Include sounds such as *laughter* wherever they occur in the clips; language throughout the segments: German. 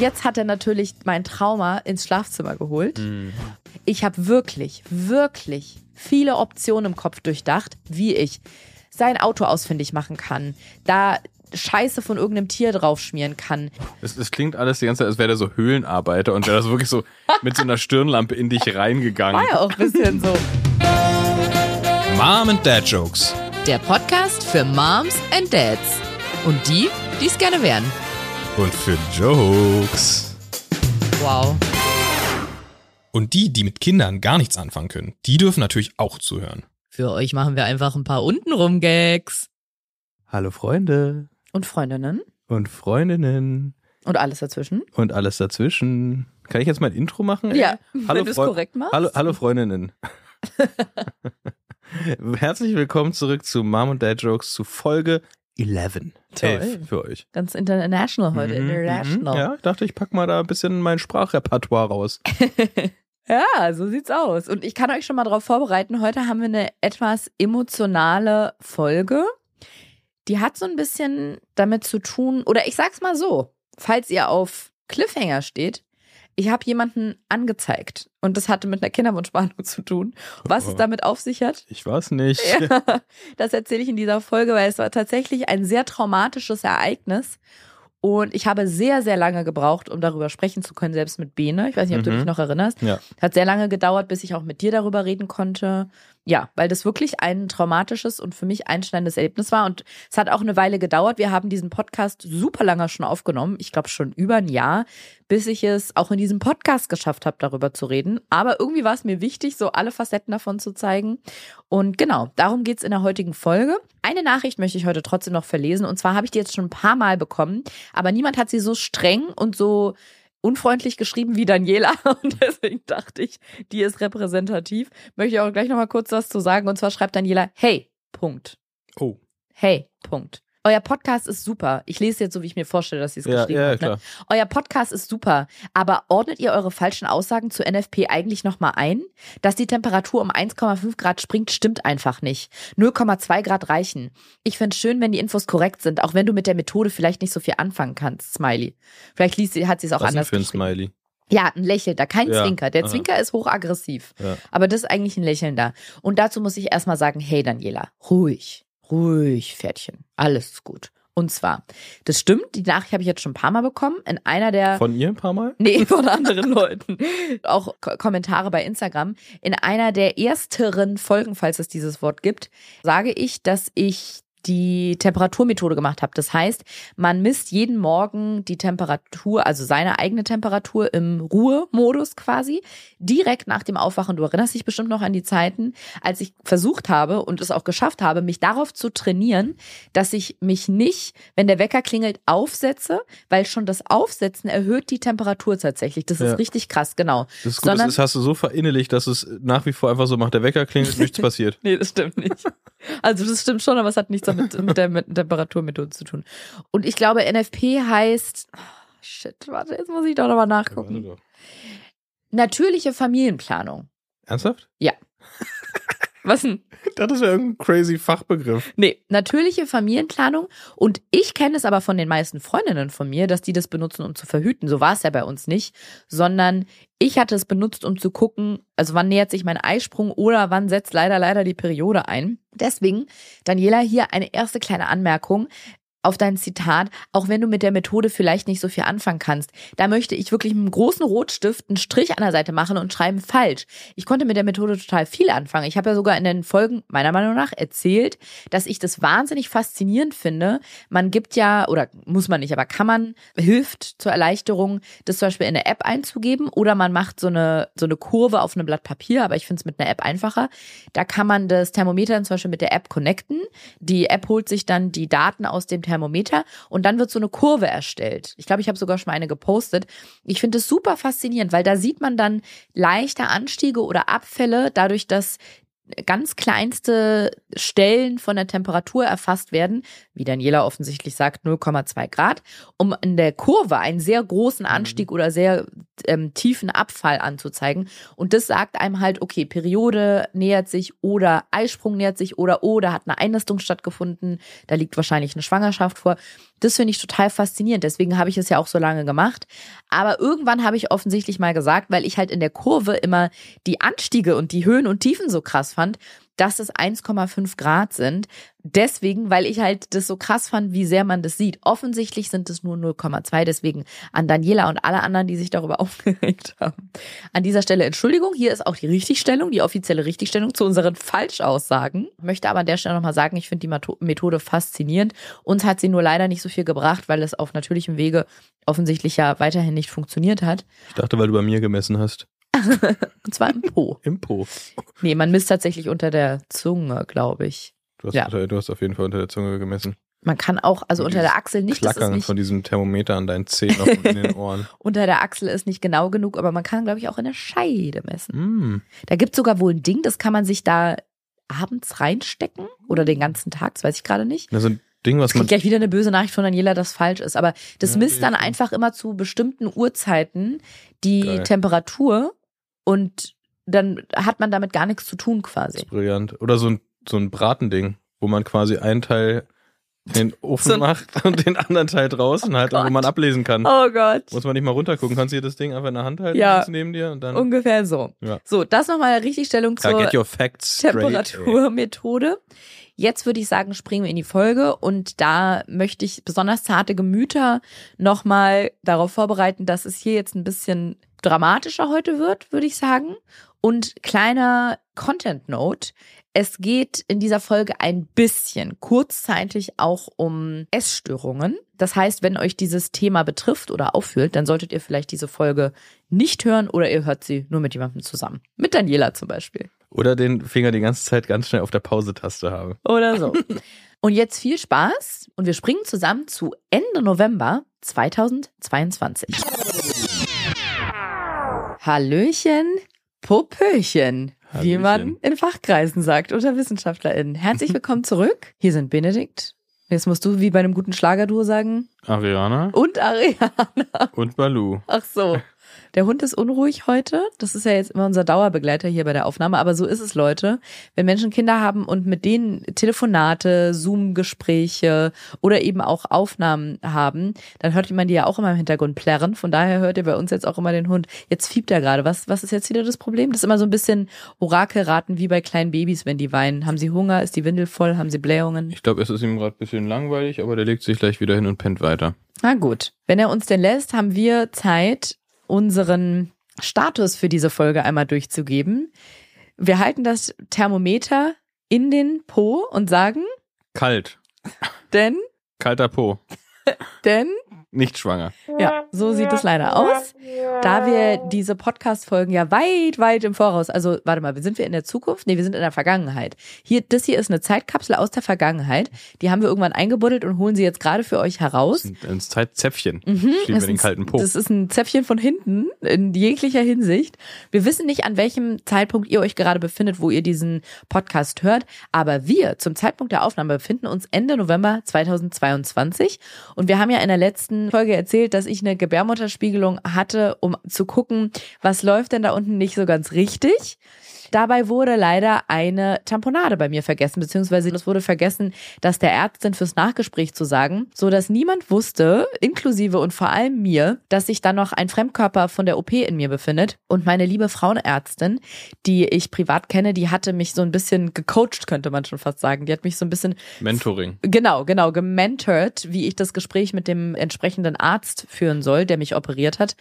Jetzt hat er natürlich mein Trauma ins Schlafzimmer geholt. Mhm. Ich habe wirklich, wirklich viele Optionen im Kopf durchdacht, wie ich sein Auto ausfindig machen kann, da Scheiße von irgendeinem Tier draufschmieren kann. Es, es klingt alles die ganze Zeit, als wäre der so Höhlenarbeiter und wäre das wirklich so mit so einer Stirnlampe in dich reingegangen. War ja auch ein bisschen so. Mom and Dad Jokes. Der Podcast für Moms and Dads. Und die, die es gerne wären. Und für Jokes. Wow. Und die, die mit Kindern gar nichts anfangen können, die dürfen natürlich auch zuhören. Für euch machen wir einfach ein paar untenrum Gags. Hallo Freunde Und Freundinnen und Freundinnen und alles dazwischen. und alles dazwischen. Kann ich jetzt mein Intro machen? Ja, hallo wenn du es korrekt machst. Hallo, hallo Freundinnen. *laughs* Herzlich willkommen zurück zu Mom und Dad Jokes zu Folge 11. Toll. 11 für euch. Ganz international heute. Mhm, international. mhm. Ja, ich dachte, ich pack mal da ein bisschen mein Sprachrepertoire raus. *laughs* Ja, so sieht's aus. Und ich kann euch schon mal darauf vorbereiten. Heute haben wir eine etwas emotionale Folge. Die hat so ein bisschen damit zu tun, oder ich sag's mal so, falls ihr auf Cliffhanger steht, ich habe jemanden angezeigt und das hatte mit einer Kinderwunschwarnung zu tun. Was es Oh. damit auf sich hat, Ich weiß nicht. ja, *laughs* das erzähle ich in dieser Folge, weil es war tatsächlich ein sehr traumatisches Ereignis. Und ich habe sehr, sehr lange gebraucht, um darüber sprechen zu können, selbst mit Bene. Ich weiß nicht, ob du Mhm. dich noch erinnerst. Ja. Hat sehr lange gedauert, bis ich auch mit dir darüber reden konnte. Ja, weil das wirklich ein traumatisches und für mich einschneidendes Erlebnis war. Und es hat auch eine Weile gedauert. Wir haben diesen Podcast super lange schon aufgenommen. Ich glaube schon über ein Jahr, bis ich es auch in diesem Podcast geschafft habe, darüber zu reden. Aber irgendwie war es mir wichtig, so alle Facetten davon zu zeigen. Und genau, darum geht's in der heutigen Folge. Eine Nachricht möchte ich heute trotzdem noch verlesen. Und zwar habe ich die jetzt schon ein paar Mal bekommen, aber niemand hat sie so streng und so unfreundlich geschrieben wie Daniela. *laughs* Und deswegen dachte ich, die ist repräsentativ. Möchte ich auch gleich nochmal kurz was zu sagen. Und zwar schreibt Daniela, hey, Punkt. Oh. Hey, Punkt. Euer Podcast ist super. Ich lese jetzt so, wie ich mir vorstelle, dass sie es Ja, geschrieben ja, hat. Ne? Euer Podcast ist super, aber ordnet ihr eure falschen Aussagen zu NFP eigentlich nochmal ein? Dass die Temperatur um 1,5 Grad springt, stimmt einfach nicht. 0,2 Grad reichen. Ich find's schön, wenn die Infos korrekt sind, auch wenn du mit der Methode vielleicht nicht so viel anfangen kannst. Smiley. Vielleicht liest sie, hat sie es auch Was anders für ein geschrieben. Smiley? Ja, ein Lächeln, da kein Ja, Zwinker. Der aha. Zwinker ist hochaggressiv. Ja. Aber das ist eigentlich ein Lächeln da. Und dazu muss ich erstmal sagen, hey Daniela, ruhig, ruhig, Pferdchen. Alles gut. Und zwar, das stimmt, die Nachricht habe ich jetzt schon ein paar Mal bekommen. In einer der. Von ihr ein paar Mal? Nee, *laughs* von anderen Leuten. Auch Ko Kommentare bei Instagram. In einer der ersteren Folgen, falls es dieses Wort gibt, sage ich, dass ich die Temperaturmethode gemacht habe. Das heißt, man misst jeden Morgen die Temperatur, also seine eigene Temperatur im Ruhemodus quasi, direkt nach dem Aufwachen. Du erinnerst dich bestimmt noch an die Zeiten, als ich versucht habe und es auch geschafft habe, mich darauf zu trainieren, dass ich mich nicht, wenn der Wecker klingelt, aufsetze, weil schon das Aufsetzen erhöht die Temperatur tatsächlich. Das ist Ja. richtig krass, genau. Das ist gut, Sondern- das hast du so verinnerlicht, dass es nach wie vor einfach so macht, der Wecker klingelt, nichts *laughs* passiert. Nee, das stimmt nicht. Also das stimmt schon, aber es hat nichts damit mit der mit Temperaturmethode zu tun. Und ich glaube, NFP heißt, oh, shit, warte, jetzt muss ich doch nochmal nachgucken. Natürliche Familienplanung. Ernsthaft? Was denn? Das wäre irgendein crazy Fachbegriff. Nee, natürliche Familienplanung. Und ich kenne es aber von den meisten Freundinnen von mir, dass die das benutzen, um zu verhüten. So war es ja bei uns nicht, sondern ich hatte es benutzt, um zu gucken, also wann nähert sich mein Eisprung oder wann setzt leider, leider die Periode ein. Deswegen, Daniela, hier eine erste kleine Anmerkung auf dein Zitat, auch wenn du mit der Methode vielleicht nicht so viel anfangen kannst. Da möchte ich wirklich mit einem großen Rotstift einen Strich an der Seite machen und schreiben falsch. Ich konnte mit der Methode total viel anfangen. Ich habe ja sogar in den Folgen meiner Meinung nach erzählt, dass ich das wahnsinnig faszinierend finde. Man gibt ja, oder muss man nicht, aber kann man, hilft zur Erleichterung, das zum Beispiel in eine App einzugeben oder man macht so eine, so eine Kurve auf einem Blatt Papier, aber ich finde es mit einer App einfacher. Da kann man das Thermometer dann zum Beispiel mit der App connecten. Die App holt sich dann die Daten aus dem Thermometer und dann wird so eine Kurve erstellt. Ich glaube, ich habe sogar schon mal eine gepostet. Ich finde es super faszinierend, weil da sieht man dann leichte Anstiege oder Abfälle, dadurch, dass ganz kleinste Stellen von der Temperatur erfasst werden, wie Daniela offensichtlich sagt, 0,2 Grad, um in der Kurve einen sehr großen Anstieg oder sehr ähm, tiefen Abfall anzuzeigen. Und das sagt einem halt, okay, Periode nähert sich oder Eisprung nähert sich oder oh, da hat eine Einnistung stattgefunden, da liegt wahrscheinlich eine Schwangerschaft vor. Das finde ich total faszinierend. Deswegen habe ich es ja auch so lange gemacht. Aber irgendwann habe ich offensichtlich mal gesagt, weil ich halt in der Kurve immer die Anstiege und die Höhen und Tiefen so krass fand, dass es 1,5 Grad sind. Deswegen, weil ich halt das so krass fand, wie sehr man das sieht. Offensichtlich sind es nur 0,2. Deswegen an Daniela und alle anderen, die sich darüber *laughs* aufgeregt haben. An dieser Stelle Entschuldigung. Hier ist auch die Richtigstellung, die offizielle Richtigstellung zu unseren Falschaussagen. Möchte aber an der Stelle nochmal sagen, ich finde die Methode faszinierend. Uns hat sie nur leider nicht so viel gebracht, weil es auf natürlichem Wege offensichtlich ja weiterhin nicht funktioniert hat. Ich dachte, weil du bei mir gemessen hast. *laughs* Und zwar im Po. Im Po. Nee, man misst tatsächlich unter der Zunge, glaube ich. Du hast, Ja. unter, du hast auf jeden Fall unter der Zunge gemessen. Man kann auch, also unter der Achsel nicht, das Klackern nicht, von diesem Thermometer an deinen Zähnen und in den Ohren. *laughs* unter der Achsel ist nicht genau genug, aber man kann, glaube ich, auch in der Scheide messen. Mm. Da gibt sogar wohl ein Ding, das kann man sich da abends reinstecken oder den ganzen Tag, das weiß ich gerade nicht. Das ist ein Ding, was man. gleich wieder eine böse Nachricht von Daniela, dass falsch ist. Aber das Ja, misst dann einfach immer zu bestimmten Uhrzeiten die Geil. Temperatur und dann hat man damit gar nichts zu tun Das quasi. ist brillant. Oder so ein, so ein Bratending, wo man quasi einen Teil in den Ofen So macht und den anderen Teil draußen halt, und wo man ablesen kann. Oh Gott. Muss man nicht mal runtergucken. Kannst du dir das Ding einfach in der Hand halten, Ja. neben dir und dann. Ungefähr so. Ja. So, das nochmal eine Richtigstellung Ja, zur get your facts straight. ey. Temperaturmethode. Jetzt würde ich sagen, springen wir in die Folge und da möchte ich besonders zarte Gemüter nochmal darauf vorbereiten, dass es hier jetzt ein bisschen dramatischer heute wird, würde ich sagen. Und kleiner Content Note. Es geht in dieser Folge ein bisschen kurzzeitig auch um Essstörungen. Das heißt, wenn euch dieses Thema betrifft oder auffühlt, dann solltet ihr vielleicht diese Folge nicht hören oder ihr hört sie nur mit jemandem zusammen. Mit Daniela zum Beispiel. Oder den Finger die ganze Zeit ganz schnell auf der Pause-Taste haben. Oder so. *laughs* Und jetzt viel Spaß und wir springen zusammen zu Ende November 2022. Hallöchen, Popöchen, wie man in Fachkreisen sagt unter WissenschaftlerInnen. Herzlich willkommen zurück. Hier sind Benedikt. Jetzt musst du wie bei einem guten Schlagerduo sagen. Ariana Und Ariana. und Balu. Ach so. Der Hund ist unruhig heute. Das ist ja jetzt immer unser Dauerbegleiter hier bei der Aufnahme. Aber so ist es, Leute. Wenn Menschen Kinder haben und mit denen Telefonate, Zoom-Gespräche oder eben auch Aufnahmen haben, dann hört man die ja auch immer im Hintergrund plärren. Von daher hört ihr bei uns jetzt auch immer den Hund. Jetzt fiebt er gerade. Was, was ist jetzt wieder das Problem? Das ist immer so ein bisschen Orakelraten wie bei kleinen Babys, wenn die weinen. Haben sie Hunger? Ist die Windel voll? Haben sie Blähungen? Ich glaube, es ist ihm gerade ein bisschen langweilig, aber der legt sich gleich wieder hin und pennt weiter. Na gut. Wenn er uns denn lässt, haben wir Zeit, unseren Status für diese Folge einmal durchzugeben. Wir halten das Thermometer in den Po und sagen, Kalt. denn, Kalter Po. *laughs* denn, Nicht schwanger. ja, so sieht es leider aus. Da wir diese Podcast-Folgen ja weit, weit im Voraus, also warte mal, sind wir in der Zukunft? Nee, wir sind in der Vergangenheit. Hier, das hier ist eine Zeitkapsel aus der Vergangenheit. Die haben wir irgendwann eingebuddelt und holen sie jetzt gerade für euch heraus. Ein, ein Zeitzäpfchen. Mhm, das wir den ist- kalten Po. Das ist ein Zäpfchen von hinten in jeglicher Hinsicht. Wir wissen nicht, an welchem Zeitpunkt ihr euch gerade befindet, wo ihr diesen Podcast hört, aber wir zum Zeitpunkt der Aufnahme befinden uns Ende November 2022 und wir haben ja in der letzten Folge erzählt, dass ich eine Gebärmutterspiegelung hatte, um zu gucken, was läuft denn da unten nicht so ganz richtig. Dabei wurde leider eine Tamponade bei mir vergessen, beziehungsweise es wurde vergessen, das der Ärztin fürs Nachgespräch zu sagen, so dass niemand wusste, inklusive und vor allem mir, dass sich dann noch ein Fremdkörper von der OP in mir befindet. Und meine liebe Frauenärztin, die ich privat kenne, die hatte mich so ein bisschen gecoacht, könnte man schon fast sagen. Die hat mich so ein bisschen Mentoring. Genau, genau, gementort, wie ich das Gespräch mit dem entsprechenden Arzt führen soll, der mich operiert hat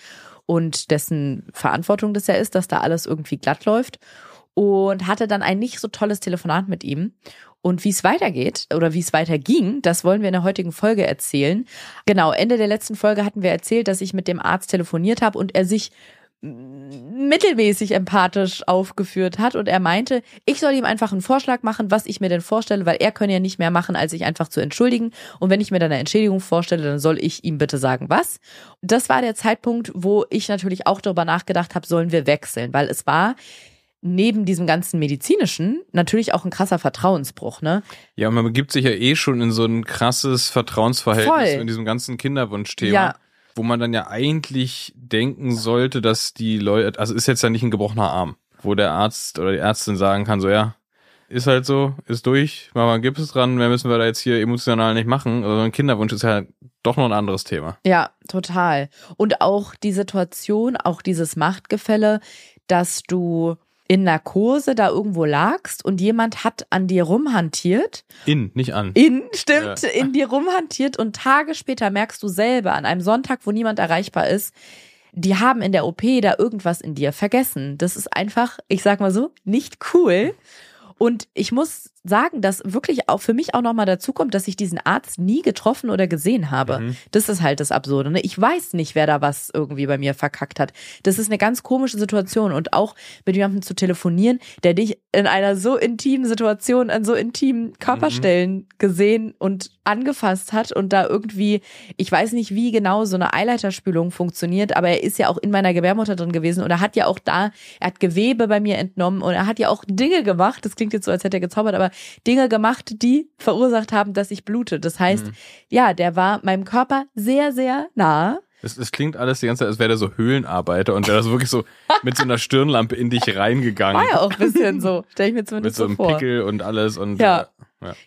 und dessen Verantwortung das ja ist, dass da alles irgendwie glatt läuft. Und hatte dann ein nicht so tolles Telefonat mit ihm. Und wie es weitergeht oder wie es weiterging, das wollen wir in der heutigen Folge erzählen. Genau, Ende der letzten Folge hatten wir erzählt, dass ich mit dem Arzt telefoniert habe und er sich mittelmäßig empathisch aufgeführt hat und er meinte, ich soll ihm einfach einen Vorschlag machen, was ich mir denn vorstelle, weil er könne ja nicht mehr machen, als sich einfach zu entschuldigen. Und wenn ich mir dann eine Entschädigung vorstelle, dann soll ich ihm bitte sagen, was. Das war der Zeitpunkt, wo ich natürlich auch darüber nachgedacht habe, sollen wir wechseln, weil es war neben diesem ganzen medizinischen natürlich auch ein krasser Vertrauensbruch, ne? Ja, man begibt sich ja eh schon in so ein krasses Vertrauensverhältnis Voll. in diesem ganzen Kinderwunschthema. Ja. wo man dann ja eigentlich denken sollte, dass die Leute, also ist jetzt ja nicht ein gebrochener Arm, wo der Arzt oder die Ärztin sagen kann, so ja, ist halt so, ist durch, machen wir einen Gips dran, mehr müssen wir da jetzt hier emotional nicht machen. Also ein Kinderwunsch ist ja doch noch ein anderes Thema. Ja, total. Und auch die Situation, auch dieses Machtgefälle, dass du in Narkose da irgendwo lagst und jemand hat an dir rumhantiert. In, nicht an. In, stimmt, Ja. in dir rumhantiert und Tage später merkst du selber an einem Sonntag, wo niemand erreichbar ist, die haben in der OP da irgendwas in dir vergessen. Das ist einfach, ich sag mal so, nicht cool. Und ich muss sagen, dass wirklich auch für mich auch nochmal dazu kommt, dass ich diesen Arzt nie getroffen oder gesehen habe. Mhm. Das ist halt das Absurde. Ne? Ich weiß nicht, wer da was irgendwie bei mir verkackt hat. Das ist eine ganz komische Situation. Und auch mit jemandem zu telefonieren, der dich in einer so intimen Situation, an so intimen Körperstellen gesehen und angefasst hat und da irgendwie, ich weiß nicht, wie genau so eine Eileiterspülung funktioniert, aber er ist ja auch in meiner Gebärmutter drin gewesen und er hat ja auch da, er hat Gewebe bei mir entnommen und er hat ja auch Dinge gemacht, das klingt jetzt so, als hätte er gezaubert, aber Dinge gemacht, die verursacht haben, dass ich blute. Das heißt, Mhm. ja, der war meinem Körper sehr, sehr nah. Es, es klingt alles die ganze Zeit, als wäre der so Höhlenarbeiter und wäre das wirklich so mit so einer Stirnlampe in dich reingegangen. War ja auch ein bisschen so, stelle ich mir mit zumindest so so einem vor. Pickel und alles und Ja. äh,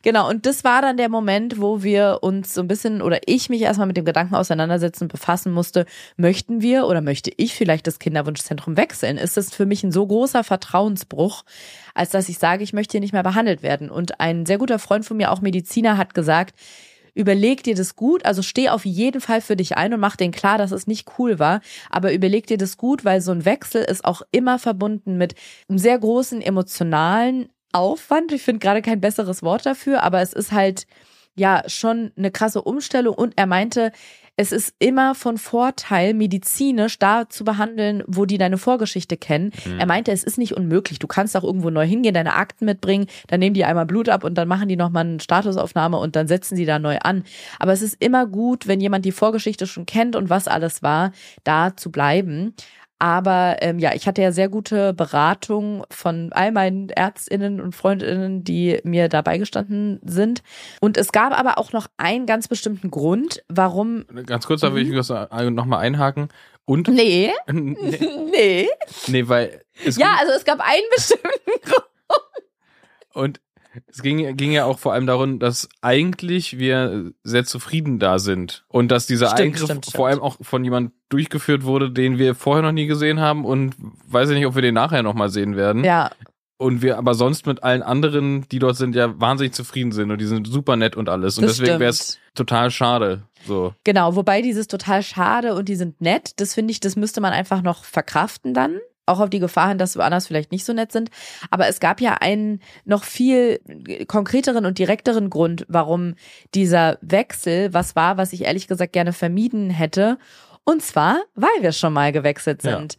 Genau, und das war dann der Moment, wo wir uns so ein bisschen oder ich mich erstmal mit dem Gedanken auseinandersetzen, befassen musste, möchten wir oder möchte ich vielleicht das Kinderwunschzentrum wechseln? Ist das für mich ein so großer Vertrauensbruch, als dass ich sage, ich möchte hier nicht mehr behandelt werden? Und ein sehr guter Freund von mir, auch Mediziner, hat gesagt, überleg dir das gut, also steh auf jeden Fall für dich ein und mach den klar, dass es nicht cool war, aber überleg dir das gut, weil so ein Wechsel ist auch immer verbunden mit einem sehr großen emotionalen Aufwand. Ich finde gerade kein besseres Wort dafür, aber es ist halt ja schon eine krasse Umstellung und er meinte, es ist immer von Vorteil, medizinisch da zu behandeln, wo die deine Vorgeschichte kennen. Er meinte, es ist nicht unmöglich. Du kannst auch irgendwo neu hingehen, deine Akten mitbringen, dann nehmen die einmal Blut ab und dann machen die nochmal eine Statusaufnahme und dann setzen sie da neu an. Aber es ist immer gut, wenn jemand die Vorgeschichte schon kennt und was alles war, da zu bleiben. Aber ähm, ja, ich hatte ja sehr gute Beratung von all meinen Ärztinnen und Freundinnen, die mir dabei gestanden sind. Und es gab aber auch noch einen ganz bestimmten Grund, warum. Ganz kurz, da will ich das nochmal einhaken. Und Nee, nee, *laughs* nee. nee, weil Ja, also es gab einen bestimmten *laughs* Grund. Und es ging, ging ja auch vor allem darum, dass eigentlich wir sehr zufrieden da sind. Und dass dieser Stimmt, Eingriff stimmt, vor stimmt. allem auch von jemand durchgeführt wurde, den wir vorher noch nie gesehen haben und weiß ich nicht, ob wir den nachher nochmal sehen werden. Ja, Und wir aber sonst mit allen anderen, die dort sind, ja wahnsinnig zufrieden sind und die sind super nett und alles. Und das deswegen wäre es total schade. So. Genau, wobei dieses total schade und die sind nett, das finde ich, das müsste man einfach noch verkraften dann. Auch auf die Gefahr hin, dass woanders vielleicht nicht so nett sind. Aber es gab ja einen noch viel konkreteren und direkteren Grund, warum dieser Wechsel was war, was ich ehrlich gesagt gerne vermieden hätte. Und zwar, weil wir schon mal gewechselt Ja. sind.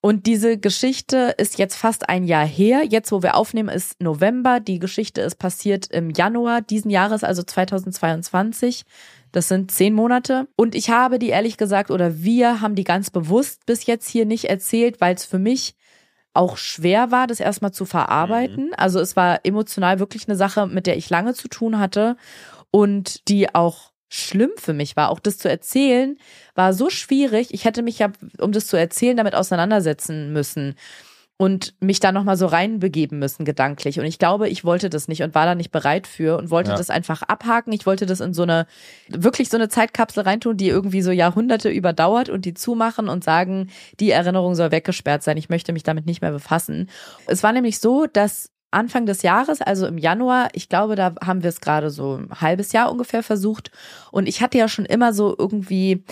Und diese Geschichte ist jetzt fast ein Jahr her. Jetzt, wo wir aufnehmen, ist November. Die Geschichte ist passiert im Januar diesen Jahres, also 2022. Das sind zehn Monate. Und ich habe die ehrlich gesagt, oder wir haben die ganz bewusst bis jetzt hier nicht erzählt, weil es für mich auch schwer war, das erstmal zu verarbeiten. Also es war emotional wirklich eine Sache, mit der ich lange zu tun hatte und die auch schlimm für mich war. Auch das zu erzählen war so schwierig. Ich hätte mich ja, um das zu erzählen, damit auseinandersetzen müssen und mich da nochmal so reinbegeben müssen, gedanklich. Und ich glaube, ich wollte das nicht und war da nicht bereit für und wollte Ja. das einfach abhaken. Ich wollte das in so eine, wirklich so eine Zeitkapsel reintun, die irgendwie so Jahrhunderte überdauert und die zumachen und sagen, die Erinnerung soll weggesperrt sein. Ich möchte mich damit nicht mehr befassen. Es war nämlich so, dass Anfang des Jahres, also im Januar, ich glaube, da haben wir es gerade so ein halbes Jahr ungefähr versucht. Und ich hatte ja schon immer so irgendwie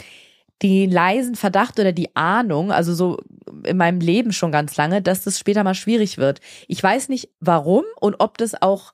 den leisen Verdacht oder die Ahnung, also so in meinem Leben schon ganz lange, dass das später mal schwierig wird. Ich weiß nicht warum und ob das auch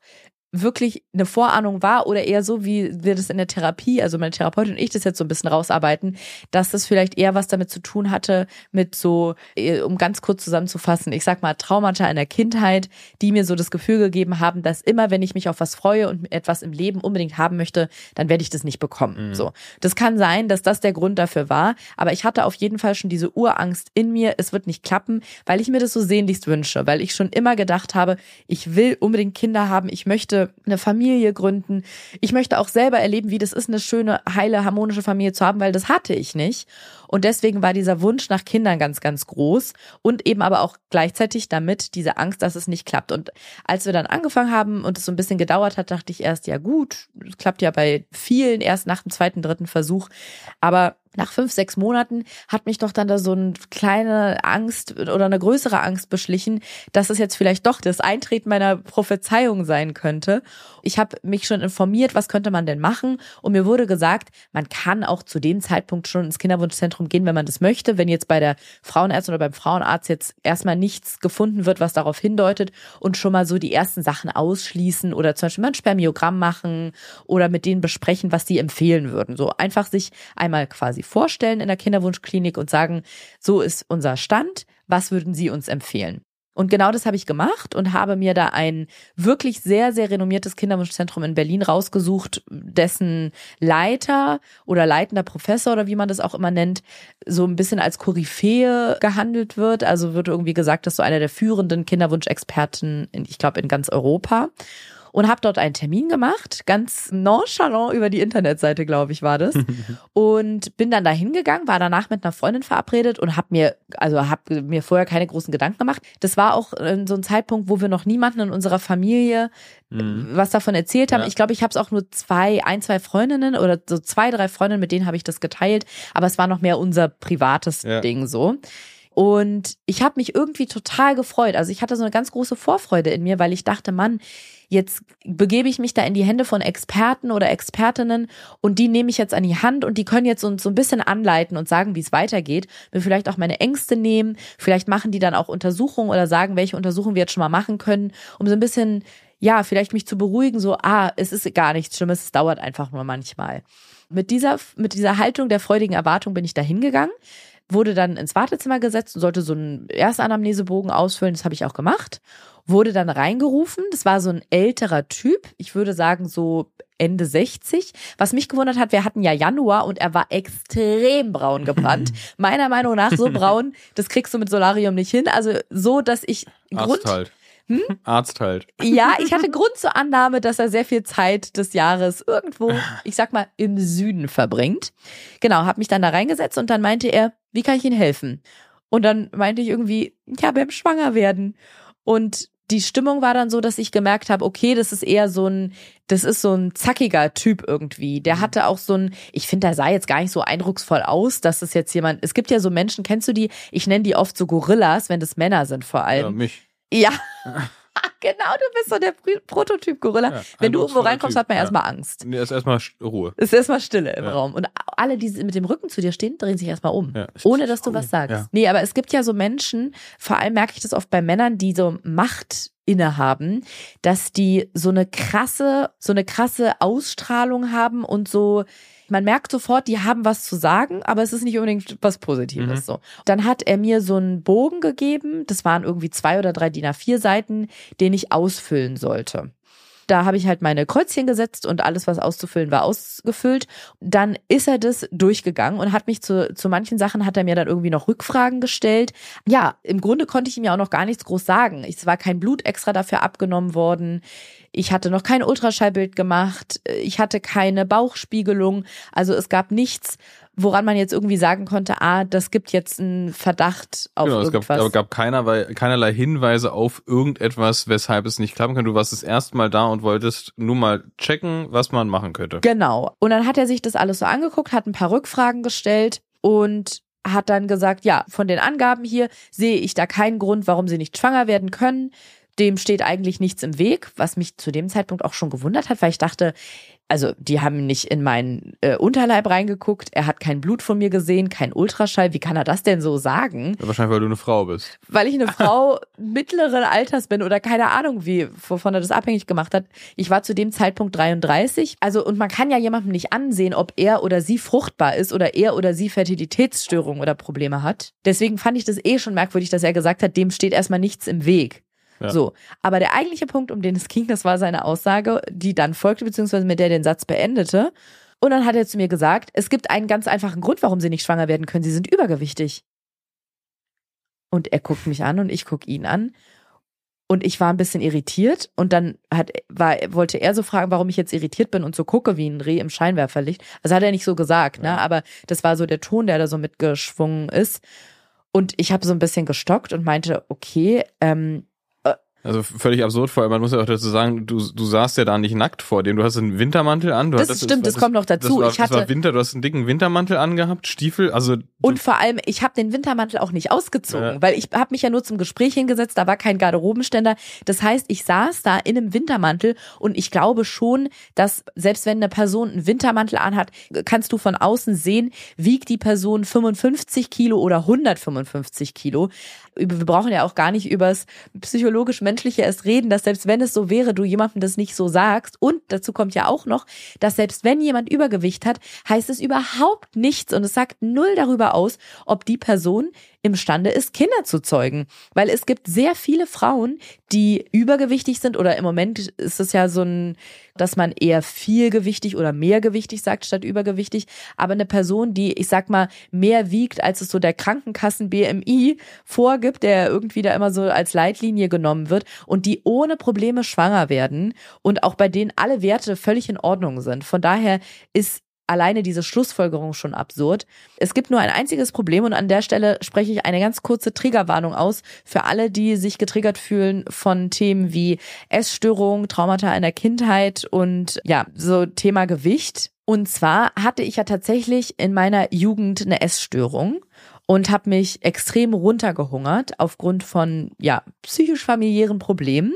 wirklich eine Vorahnung war oder eher so, wie wir das in der Therapie, also meine Therapeutin und ich das jetzt so ein bisschen rausarbeiten, dass das vielleicht eher was damit zu tun hatte, mit so, äh, um ganz kurz zusammenzufassen, ich sag mal Traumata in der Kindheit, die mir so das Gefühl gegeben haben, dass immer, wenn ich mich auf was freue und etwas im Leben unbedingt haben möchte, dann werde ich das nicht bekommen. So. Das kann sein, dass das der Grund dafür war, aber ich hatte auf jeden Fall schon diese Urangst in mir, es wird nicht klappen, weil ich mir das so sehnlichst wünsche, weil ich schon immer gedacht habe, ich will unbedingt Kinder haben, ich möchte möchte eine Familie gründen. Ich möchte auch selber erleben, wie das ist, eine schöne, heile, harmonische Familie zu haben, weil das hatte ich nicht. Und deswegen war dieser Wunsch nach Kindern ganz, ganz groß und eben aber auch gleichzeitig damit diese Angst, dass es nicht klappt. Und als wir dann angefangen haben und es so ein bisschen gedauert hat, dachte ich erst, ja gut, es klappt ja bei vielen erst nach dem zweiten, dritten Versuch. Aber nach fünf, sechs Monaten hat mich doch dann da so eine kleine Angst oder eine größere Angst beschlichen, dass es jetzt vielleicht doch das Eintreten meiner Prophezeiung sein könnte. Ich habe mich schon informiert, was könnte man denn machen und mir wurde gesagt, man kann auch zu dem Zeitpunkt schon ins Kinderwunschzentrum gehen, wenn man das möchte, wenn jetzt bei der Frauenärztin oder beim Frauenarzt jetzt erstmal nichts gefunden wird, was darauf hindeutet und schon mal so die ersten Sachen ausschließen oder zum Beispiel mal ein Spermiogramm machen oder mit denen besprechen, was die empfehlen würden. So einfach sich einmal quasi vorstellen in der Kinderwunschklinik und sagen, so ist unser Stand, was würden Sie uns empfehlen? Und genau das habe ich gemacht und habe mir da ein wirklich sehr, sehr renommiertes Kinderwunschzentrum in Berlin rausgesucht, dessen Leiter oder leitender Professor oder wie man das auch immer nennt, so ein bisschen als Koryphäe gehandelt wird. Also wird irgendwie gesagt, dass so einer der führenden Kinderwunschexperten, in, ich glaube, in ganz Europa und habe dort einen Termin gemacht, ganz nonchalant über die Internetseite, glaube ich, war das. *laughs* und bin dann da hingegangen, war danach mit einer Freundin verabredet und habe mir, also habe mir vorher keine großen Gedanken gemacht. Das war auch äh, so ein Zeitpunkt, wo wir noch niemanden in unserer Familie mhm. was davon erzählt haben. Ja. Ich glaube, ich habe es auch nur zwei, ein, zwei Freundinnen oder so zwei, drei Freundinnen, mit denen habe ich das geteilt, aber es war noch mehr unser privates ja. Ding so. Und ich habe mich irgendwie total gefreut. Also ich hatte so eine ganz große Vorfreude in mir, weil ich dachte, Mann, jetzt begebe ich mich da in die Hände von Experten oder Expertinnen und die nehme ich jetzt an die Hand und die können jetzt uns so ein bisschen anleiten und sagen, wie es weitergeht, mir vielleicht auch meine Ängste nehmen, vielleicht machen die dann auch Untersuchungen oder sagen, welche Untersuchungen wir jetzt schon mal machen können, um so ein bisschen ja, vielleicht mich zu beruhigen, so, ah, es ist gar nichts Schlimmes, es dauert einfach nur manchmal. Mit dieser, mit dieser Haltung der freudigen Erwartung bin ich da hingegangen wurde dann ins Wartezimmer gesetzt und sollte so einen Erstanamnesebogen ausfüllen. Das habe ich auch gemacht. Wurde dann reingerufen. Das war so ein älterer Typ. Ich würde sagen so Ende 60. Was mich gewundert hat, wir hatten ja Januar und er war extrem braun gebrannt. *laughs* Meiner Meinung nach so braun, *laughs* das kriegst du mit Solarium nicht hin. Also so, dass ich Grund, halt. Hm? Arzt halt. Ja, ich hatte Grund zur Annahme, dass er sehr viel Zeit des Jahres irgendwo, ich sag mal, im Süden verbringt. Genau, habe mich dann da reingesetzt und dann meinte er, wie kann ich Ihnen helfen? Und dann meinte ich irgendwie, ja, beim Schwangerwerden. Und die Stimmung war dann so, dass ich gemerkt habe, okay, das ist eher so ein, das ist so ein zackiger Typ irgendwie. Der mhm. hatte auch so ein, ich finde, der sah jetzt gar nicht so eindrucksvoll aus, dass es jetzt jemand, es gibt ja so Menschen, kennst du die? Ich nenne die oft so Gorillas, wenn das Männer sind vor allem. Ja, mich. Ja. *laughs* *laughs* genau, du bist so der Prototyp Gorilla. Ja, Wenn du irgendwo reinkommst, hat man ja. erstmal Angst. Nee, ist erstmal Ruhe. Ist erstmal Stille im ja. Raum. Und alle, die mit dem Rücken zu dir stehen, drehen sich erstmal um. ohne dass du was sagst. Nee, aber es gibt ja so Menschen, vor allem merke ich das oft bei Männern, die so Macht innehaben, dass die so eine krasse, so eine krasse Ausstrahlung haben und so, man merkt sofort, die haben was zu sagen, aber es ist nicht unbedingt was Positives. Mhm. So. Dann hat er mir so einen Bogen gegeben, das waren irgendwie zwei oder drei DIN A4 Seiten, den ich ausfüllen sollte. Da habe ich halt meine Kreuzchen gesetzt und alles, was auszufüllen war, ausgefüllt. Dann ist er das durchgegangen und hat mich zu, zu manchen Sachen hat er mir dann irgendwie noch Rückfragen gestellt. Ja, im Grunde konnte ich ihm ja auch noch gar nichts groß sagen. Es war kein Blut extra dafür abgenommen worden. Ich hatte noch kein Ultraschallbild gemacht. Ich hatte keine Bauchspiegelung. Also es gab nichts, woran man jetzt irgendwie sagen konnte, ah, das gibt jetzt einen Verdacht auf genau, irgendwas. Es gab, aber gab keiner, weil, keinerlei Hinweise auf irgendetwas, weshalb es nicht klappen kann. Du warst das erste Mal da und wolltest nur mal checken, was man machen könnte. Genau. Und dann hat er sich das alles so angeguckt, hat ein paar Rückfragen gestellt und hat dann gesagt, ja, von den Angaben hier sehe ich da keinen Grund, warum sie nicht schwanger werden können. Dem steht eigentlich nichts im Weg, was mich zu dem Zeitpunkt auch schon gewundert hat, weil ich dachte, also die haben nicht in meinen äh, Unterleib reingeguckt, er hat kein Blut von mir gesehen, kein Ultraschall. Wie kann er das denn so sagen? Ja, wahrscheinlich, weil du eine Frau bist. Weil ich eine *laughs* Frau mittleren Alters bin oder keine Ahnung, wie, wovon er das abhängig gemacht hat. Ich war zu dem Zeitpunkt 33. Also, und man kann ja jemandem nicht ansehen, ob er oder sie fruchtbar ist oder er oder sie Fertilitätsstörungen oder Probleme hat. Deswegen fand ich das eh schon merkwürdig, dass er gesagt hat, dem steht erstmal nichts im Weg. Ja. So. Aber der eigentliche Punkt, um den es ging, das war seine Aussage, die dann folgte, beziehungsweise mit der den Satz beendete. Und dann hat er zu mir gesagt, es gibt einen ganz einfachen Grund, warum sie nicht schwanger werden können. Sie sind übergewichtig. Und er guckt mich an und ich guck ihn an. Und ich war ein bisschen irritiert und dann hat, war, wollte er so fragen, warum ich jetzt irritiert bin und so gucke wie ein Reh im Scheinwerferlicht. Also hat er nicht so gesagt, ne? Aber das war so der Ton, der da so mitgeschwungen ist. Und ich habe so ein bisschen gestockt und meinte, okay, ähm, Also völlig absurd, vor allem, man muss ja auch dazu sagen, du, du saßt ja da nicht nackt vor dem. Du hast einen Wintermantel an. Du Das hattest, stimmt, das kommt noch dazu. Das war, Ich das war hatte- Winter, du hast einen dicken Wintermantel angehabt, Stiefel, also Und vor allem, ich habe den Wintermantel auch nicht ausgezogen, Ja. weil ich habe mich ja nur zum Gespräch hingesetzt, da war kein Garderobenständer. Das heißt, ich saß da in einem Wintermantel und ich glaube schon, dass selbst wenn eine Person einen Wintermantel anhat, kannst du von außen sehen, wiegt die Person 55 Kilo oder 155 Kilo. Wir brauchen ja auch gar nicht übers psychologisch-menschliche erst reden, dass selbst wenn es so wäre, du jemandem das nicht so sagst. Und dazu kommt ja auch noch, dass selbst wenn jemand Übergewicht hat, heißt es überhaupt nichts und es sagt null darüber aus, ob die Person imstande ist, Kinder zu zeugen. Weil es gibt sehr viele Frauen, die übergewichtig sind oder im Moment ist es ja so ein, dass man eher vielgewichtig oder mehrgewichtig sagt statt übergewichtig. Aber eine Person, die, ich sag mal, mehr wiegt, als es so der Krankenkassen-BMI vorgibt, der irgendwie da immer so als Leitlinie genommen wird und die ohne Probleme schwanger werden und auch bei denen alle Werte völlig in Ordnung sind. Von daher ist alleine diese Schlussfolgerung schon absurd. Es gibt nur ein einziges Problem und an der Stelle spreche ich eine ganz kurze Triggerwarnung aus für alle, die sich getriggert fühlen von Themen wie Essstörung, Traumata in der Kindheit und ja, so Thema Gewicht. Und zwar hatte ich ja tatsächlich in meiner Jugend eine Essstörung und habe mich extrem runtergehungert aufgrund von ja, psychisch-familiären Problemen.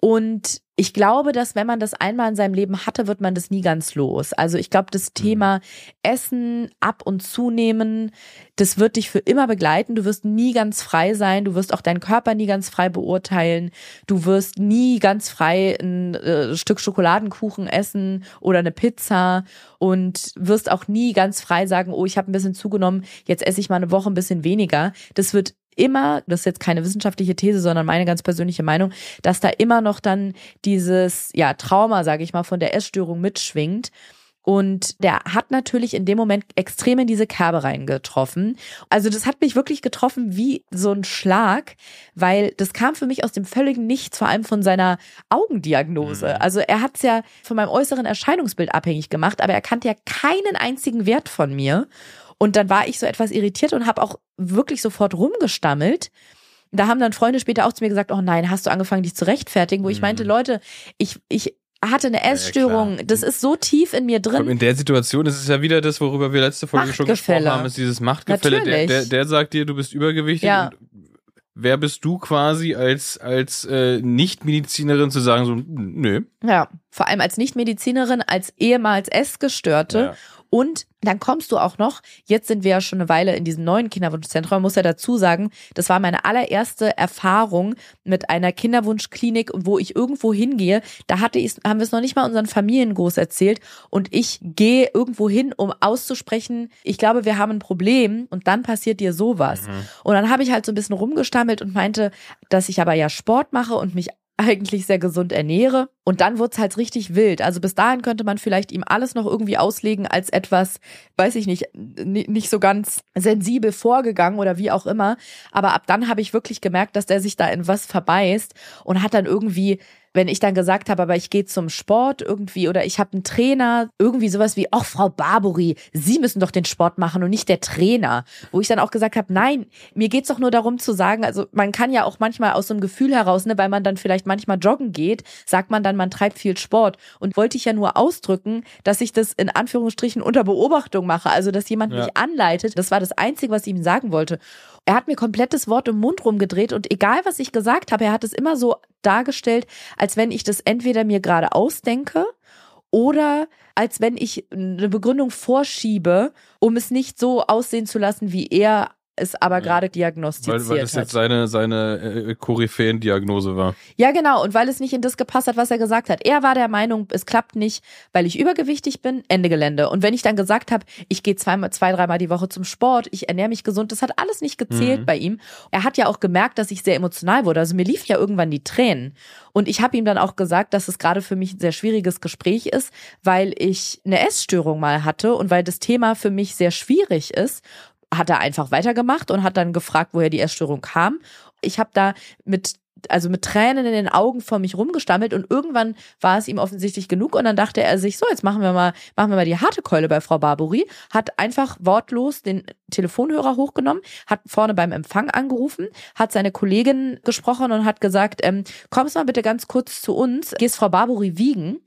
Und ich glaube, dass wenn man das einmal in seinem Leben hatte, wird man das nie ganz los. Also ich glaube, das Thema Essen, ab und zunehmen, das wird dich für immer begleiten. Du wirst nie ganz frei sein. Du wirst auch deinen Körper nie ganz frei beurteilen. Du wirst nie ganz frei ein äh, Stück Schokoladenkuchen essen oder eine Pizza und wirst auch nie ganz frei sagen, oh, ich habe ein bisschen zugenommen, jetzt esse ich mal eine Woche ein bisschen weniger. Das wird immer, das ist jetzt keine wissenschaftliche These, sondern meine ganz persönliche Meinung, dass da immer noch dann dieses ja Trauma, sage ich mal, von der Essstörung mitschwingt. Und der hat natürlich in dem Moment extrem in diese Kerbe reingetroffen. Also das hat mich wirklich getroffen wie so ein Schlag, weil das kam für mich aus dem völligen Nichts, vor allem von seiner Augendiagnose. Mhm. Also er hat es ja von meinem äußeren Erscheinungsbild abhängig gemacht, aber er kannte ja keinen einzigen Wert von mir. Und dann war ich so etwas irritiert und habe auch wirklich sofort rumgestammelt. Da haben dann Freunde später auch zu mir gesagt, oh nein, hast du angefangen, dich zu rechtfertigen? Wo ich Mhm. meinte, Leute, ich, ich hatte eine Essstörung. klar. das ist so tief in mir drin. in der Situation ist es ja wieder das, worüber wir letzte Folge schon gesprochen haben, ist dieses Machtgefälle. Der, der, der sagt dir, du bist übergewichtig. Ja. Und wer bist du quasi als, als äh, Nicht-Medizinerin zu sagen, so, nö. Ja, vor allem als Nichtmedizinerin, als ehemals Essgestörte. Ja. Und dann kommst du auch noch, jetzt sind wir ja schon eine Weile in diesem neuen Kinderwunschzentrum, man muss ja dazu sagen, das war meine allererste Erfahrung mit einer Kinderwunschklinik, wo ich irgendwo hingehe. Da hatte ich, haben wir es noch nicht mal unseren Familien groß erzählt und ich gehe irgendwo hin, um auszusprechen, ich glaube, wir haben ein Problem und dann passiert dir sowas. Und dann habe ich halt so ein bisschen rumgestammelt und meinte, dass ich aber ja Sport mache und mich eigentlich sehr gesund ernähre. Und dann wird's halt richtig wild. Also bis dahin könnte man vielleicht ihm alles noch irgendwie auslegen als etwas, weiß ich nicht, ni- nicht so ganz sensibel vorgegangen oder wie auch immer. Aber ab dann habe ich wirklich gemerkt, dass der sich da in was verbeißt und hat dann irgendwie wenn ich dann gesagt habe, aber ich gehe zum Sport irgendwie oder ich habe einen Trainer, irgendwie sowas wie, ach Frau Barbori, Sie müssen doch den Sport machen und nicht der Trainer. Wo ich dann auch gesagt habe, nein, mir geht's doch nur darum zu sagen, also man kann ja auch manchmal aus so einem Gefühl heraus, ne, weil man dann vielleicht manchmal joggen geht, sagt man dann, man treibt viel Sport. Und wollte ich ja nur ausdrücken, dass ich das in Anführungsstrichen unter Beobachtung mache, also dass jemand Ja. mich anleitet. Das war das Einzige, was ich ihm sagen wollte. Er hat mir komplett das Wort im Mund rumgedreht und egal was ich gesagt habe, er hat es immer so dargestellt, als wenn ich das entweder mir gerade ausdenke oder als wenn ich eine Begründung vorschiebe, um es nicht so aussehen zu lassen, wie er es aber gerade diagnostiziert Weil, weil das hat. jetzt seine, seine äh, Koryphäen-Diagnose war. Ja, genau. Und weil es nicht in das gepasst hat, was er gesagt hat. Er war der Meinung, es klappt nicht, weil ich übergewichtig bin, Ende Gelände. Und wenn ich dann gesagt habe, ich gehe zweimal, zwei, dreimal die Woche zum Sport, ich ernähre mich gesund, das hat alles nicht gezählt Mhm. bei ihm. Er hat ja auch gemerkt, dass ich sehr emotional wurde. Also mir liefen ja irgendwann die Tränen. Und ich habe ihm dann auch gesagt, dass es gerade für mich ein sehr schwieriges Gespräch ist, weil ich eine Essstörung mal hatte und weil das Thema für mich sehr schwierig ist hat er einfach weitergemacht und hat dann gefragt, woher die Essstörung kam. Ich habe da mit also mit Tränen in den Augen vor mich rumgestammelt und irgendwann war es ihm offensichtlich genug und dann dachte er sich, so, jetzt machen wir mal, machen wir mal die harte Keule bei Frau Barbori, hat einfach wortlos den Telefonhörer hochgenommen, hat vorne beim Empfang angerufen, hat seine Kollegin gesprochen und hat gesagt, ähm, kommst mal bitte ganz kurz zu uns, gehst Frau Barbori wiegen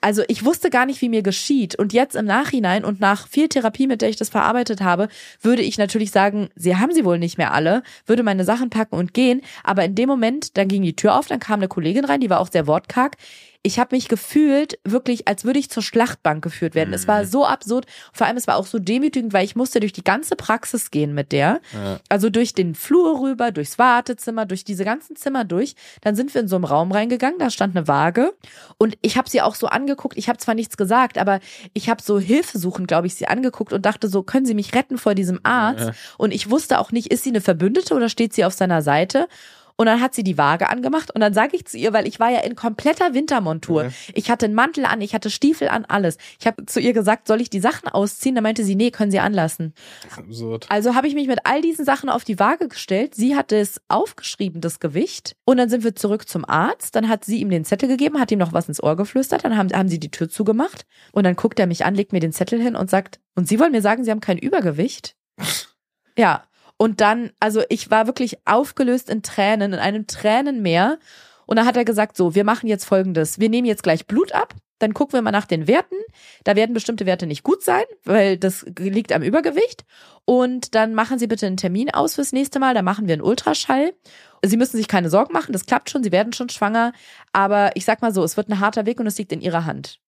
also ich wusste gar nicht, wie mir geschieht. Und jetzt im Nachhinein und nach viel Therapie, mit der ich das verarbeitet habe, würde ich natürlich sagen, sie haben sie wohl nicht mehr alle, würde meine Sachen packen und gehen. Aber in dem Moment, dann ging die Tür auf, dann kam eine Kollegin rein, die war auch sehr wortkarg ich habe mich gefühlt wirklich, als würde ich zur Schlachtbank geführt werden. Mhm. Es war mhm. so absurd. Vor allem, es war auch so demütigend, weil ich musste durch die ganze Praxis gehen mit der. Ja. Also durch den Flur rüber, durchs Wartezimmer, durch diese ganzen Zimmer durch. Dann sind wir in so einen Raum reingegangen, da stand eine Waage. Und ich habe sie auch so angeguckt. Ich habe zwar nichts gesagt, aber ich habe so Hilfesuchend, glaube ich, sie angeguckt und dachte so, können Sie mich retten vor diesem Arzt? Ja. Und ich wusste auch nicht, ist sie eine Verbündete oder steht sie auf seiner Seite? Und dann hat sie die Waage angemacht und dann sage ich zu ihr, weil ich war ja in kompletter Wintermontur. Mhm. Ich hatte einen Mantel an, ich hatte Stiefel an, alles. Ich habe zu ihr gesagt, soll ich die Sachen ausziehen? Da meinte sie, nee, können Sie anlassen. Absurd. Also habe ich mich mit all diesen Sachen auf die Waage gestellt. Sie hatte es aufgeschrieben, das Gewicht. Und dann sind wir zurück zum Arzt. Dann hat sie ihm den Zettel gegeben, hat ihm noch was ins Ohr geflüstert. Dann haben, haben sie die Tür zugemacht. Und dann guckt er mich an, legt mir den Zettel hin und sagt, und Sie wollen mir sagen, Sie haben kein Übergewicht? *laughs* ja, und dann, also ich war wirklich aufgelöst in Tränen, in einem Tränenmeer. Und dann hat er gesagt, so, wir machen jetzt folgendes. Wir nehmen jetzt gleich Blut ab. Dann gucken wir mal nach den Werten. Da werden bestimmte Werte nicht gut sein, weil das liegt am Übergewicht. Und dann machen Sie bitte einen Termin aus fürs nächste Mal. Da machen wir einen Ultraschall. Sie müssen sich keine Sorgen machen, das klappt schon. Sie werden schon schwanger. Aber ich sag mal so, es wird ein harter Weg und es liegt in Ihrer Hand.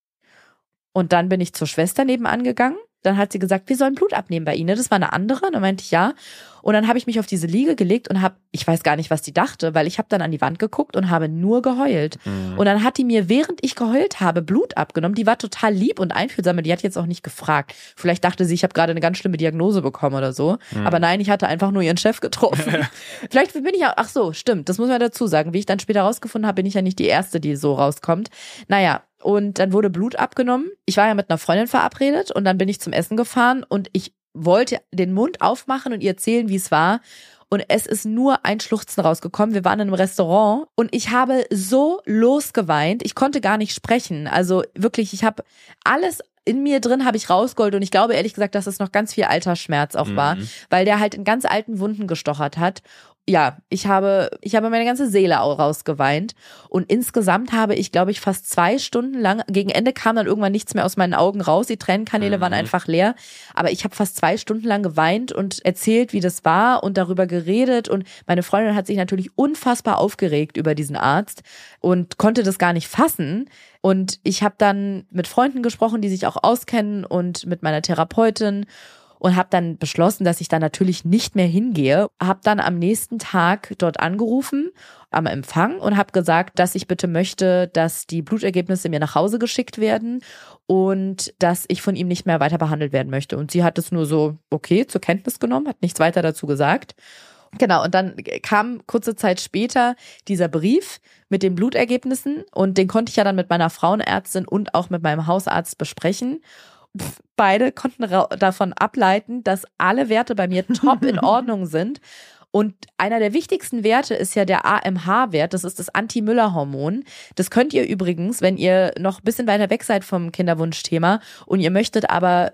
Und dann bin ich zur Schwester nebenan gegangen dann hat sie gesagt, wir sollen Blut abnehmen bei Ihnen. Das war eine andere. Und dann meinte ich ja. Und dann habe ich mich auf diese Liege gelegt und habe, ich weiß gar nicht, was die dachte, weil ich habe dann an die Wand geguckt und habe nur geheult. Mhm. Und dann hat die mir, während ich geheult habe, Blut abgenommen. Die war total lieb und einfühlsam. Die hat jetzt auch nicht gefragt. Vielleicht dachte sie, ich habe gerade eine ganz schlimme Diagnose bekommen oder so. Mhm. Aber nein, ich hatte einfach nur ihren Chef getroffen. *laughs* Vielleicht bin ich auch, ach so, stimmt. Das muss man dazu sagen. Wie ich dann später rausgefunden habe, bin ich ja nicht die Erste, die so rauskommt. Naja, und dann wurde Blut abgenommen. Ich war ja mit einer Freundin verabredet und dann bin ich zum Essen gefahren und ich wollte den Mund aufmachen und ihr erzählen, wie es war. Und es ist nur ein Schluchzen rausgekommen. Wir waren in einem Restaurant und ich habe so losgeweint. Ich konnte gar nicht sprechen. Also wirklich, ich habe alles in mir drin habe ich rausgeholt und ich glaube ehrlich gesagt, dass es noch ganz viel Altersschmerz auch war, mhm. weil der halt in ganz alten Wunden gestochert hat ja, ich habe, ich habe meine ganze Seele rausgeweint. Und insgesamt habe ich, glaube ich, fast zwei Stunden lang, gegen Ende kam dann irgendwann nichts mehr aus meinen Augen raus. Die Tränenkanäle mhm. waren einfach leer. Aber ich habe fast zwei Stunden lang geweint und erzählt, wie das war und darüber geredet. Und meine Freundin hat sich natürlich unfassbar aufgeregt über diesen Arzt und konnte das gar nicht fassen. Und ich habe dann mit Freunden gesprochen, die sich auch auskennen und mit meiner Therapeutin und habe dann beschlossen, dass ich da natürlich nicht mehr hingehe. Habe dann am nächsten Tag dort angerufen am Empfang und habe gesagt, dass ich bitte möchte, dass die Blutergebnisse mir nach Hause geschickt werden und dass ich von ihm nicht mehr weiter behandelt werden möchte. Und sie hat es nur so, okay, zur Kenntnis genommen, hat nichts weiter dazu gesagt. Genau, und dann kam kurze Zeit später dieser Brief mit den Blutergebnissen und den konnte ich ja dann mit meiner Frauenärztin und auch mit meinem Hausarzt besprechen beide konnten davon ableiten, dass alle Werte bei mir top in *laughs* Ordnung sind und einer der wichtigsten Werte ist ja der AMH-Wert, das ist das Anti-Müller-Hormon. Das könnt ihr übrigens, wenn ihr noch ein bisschen weiter weg seid vom Kinderwunschthema und ihr möchtet aber,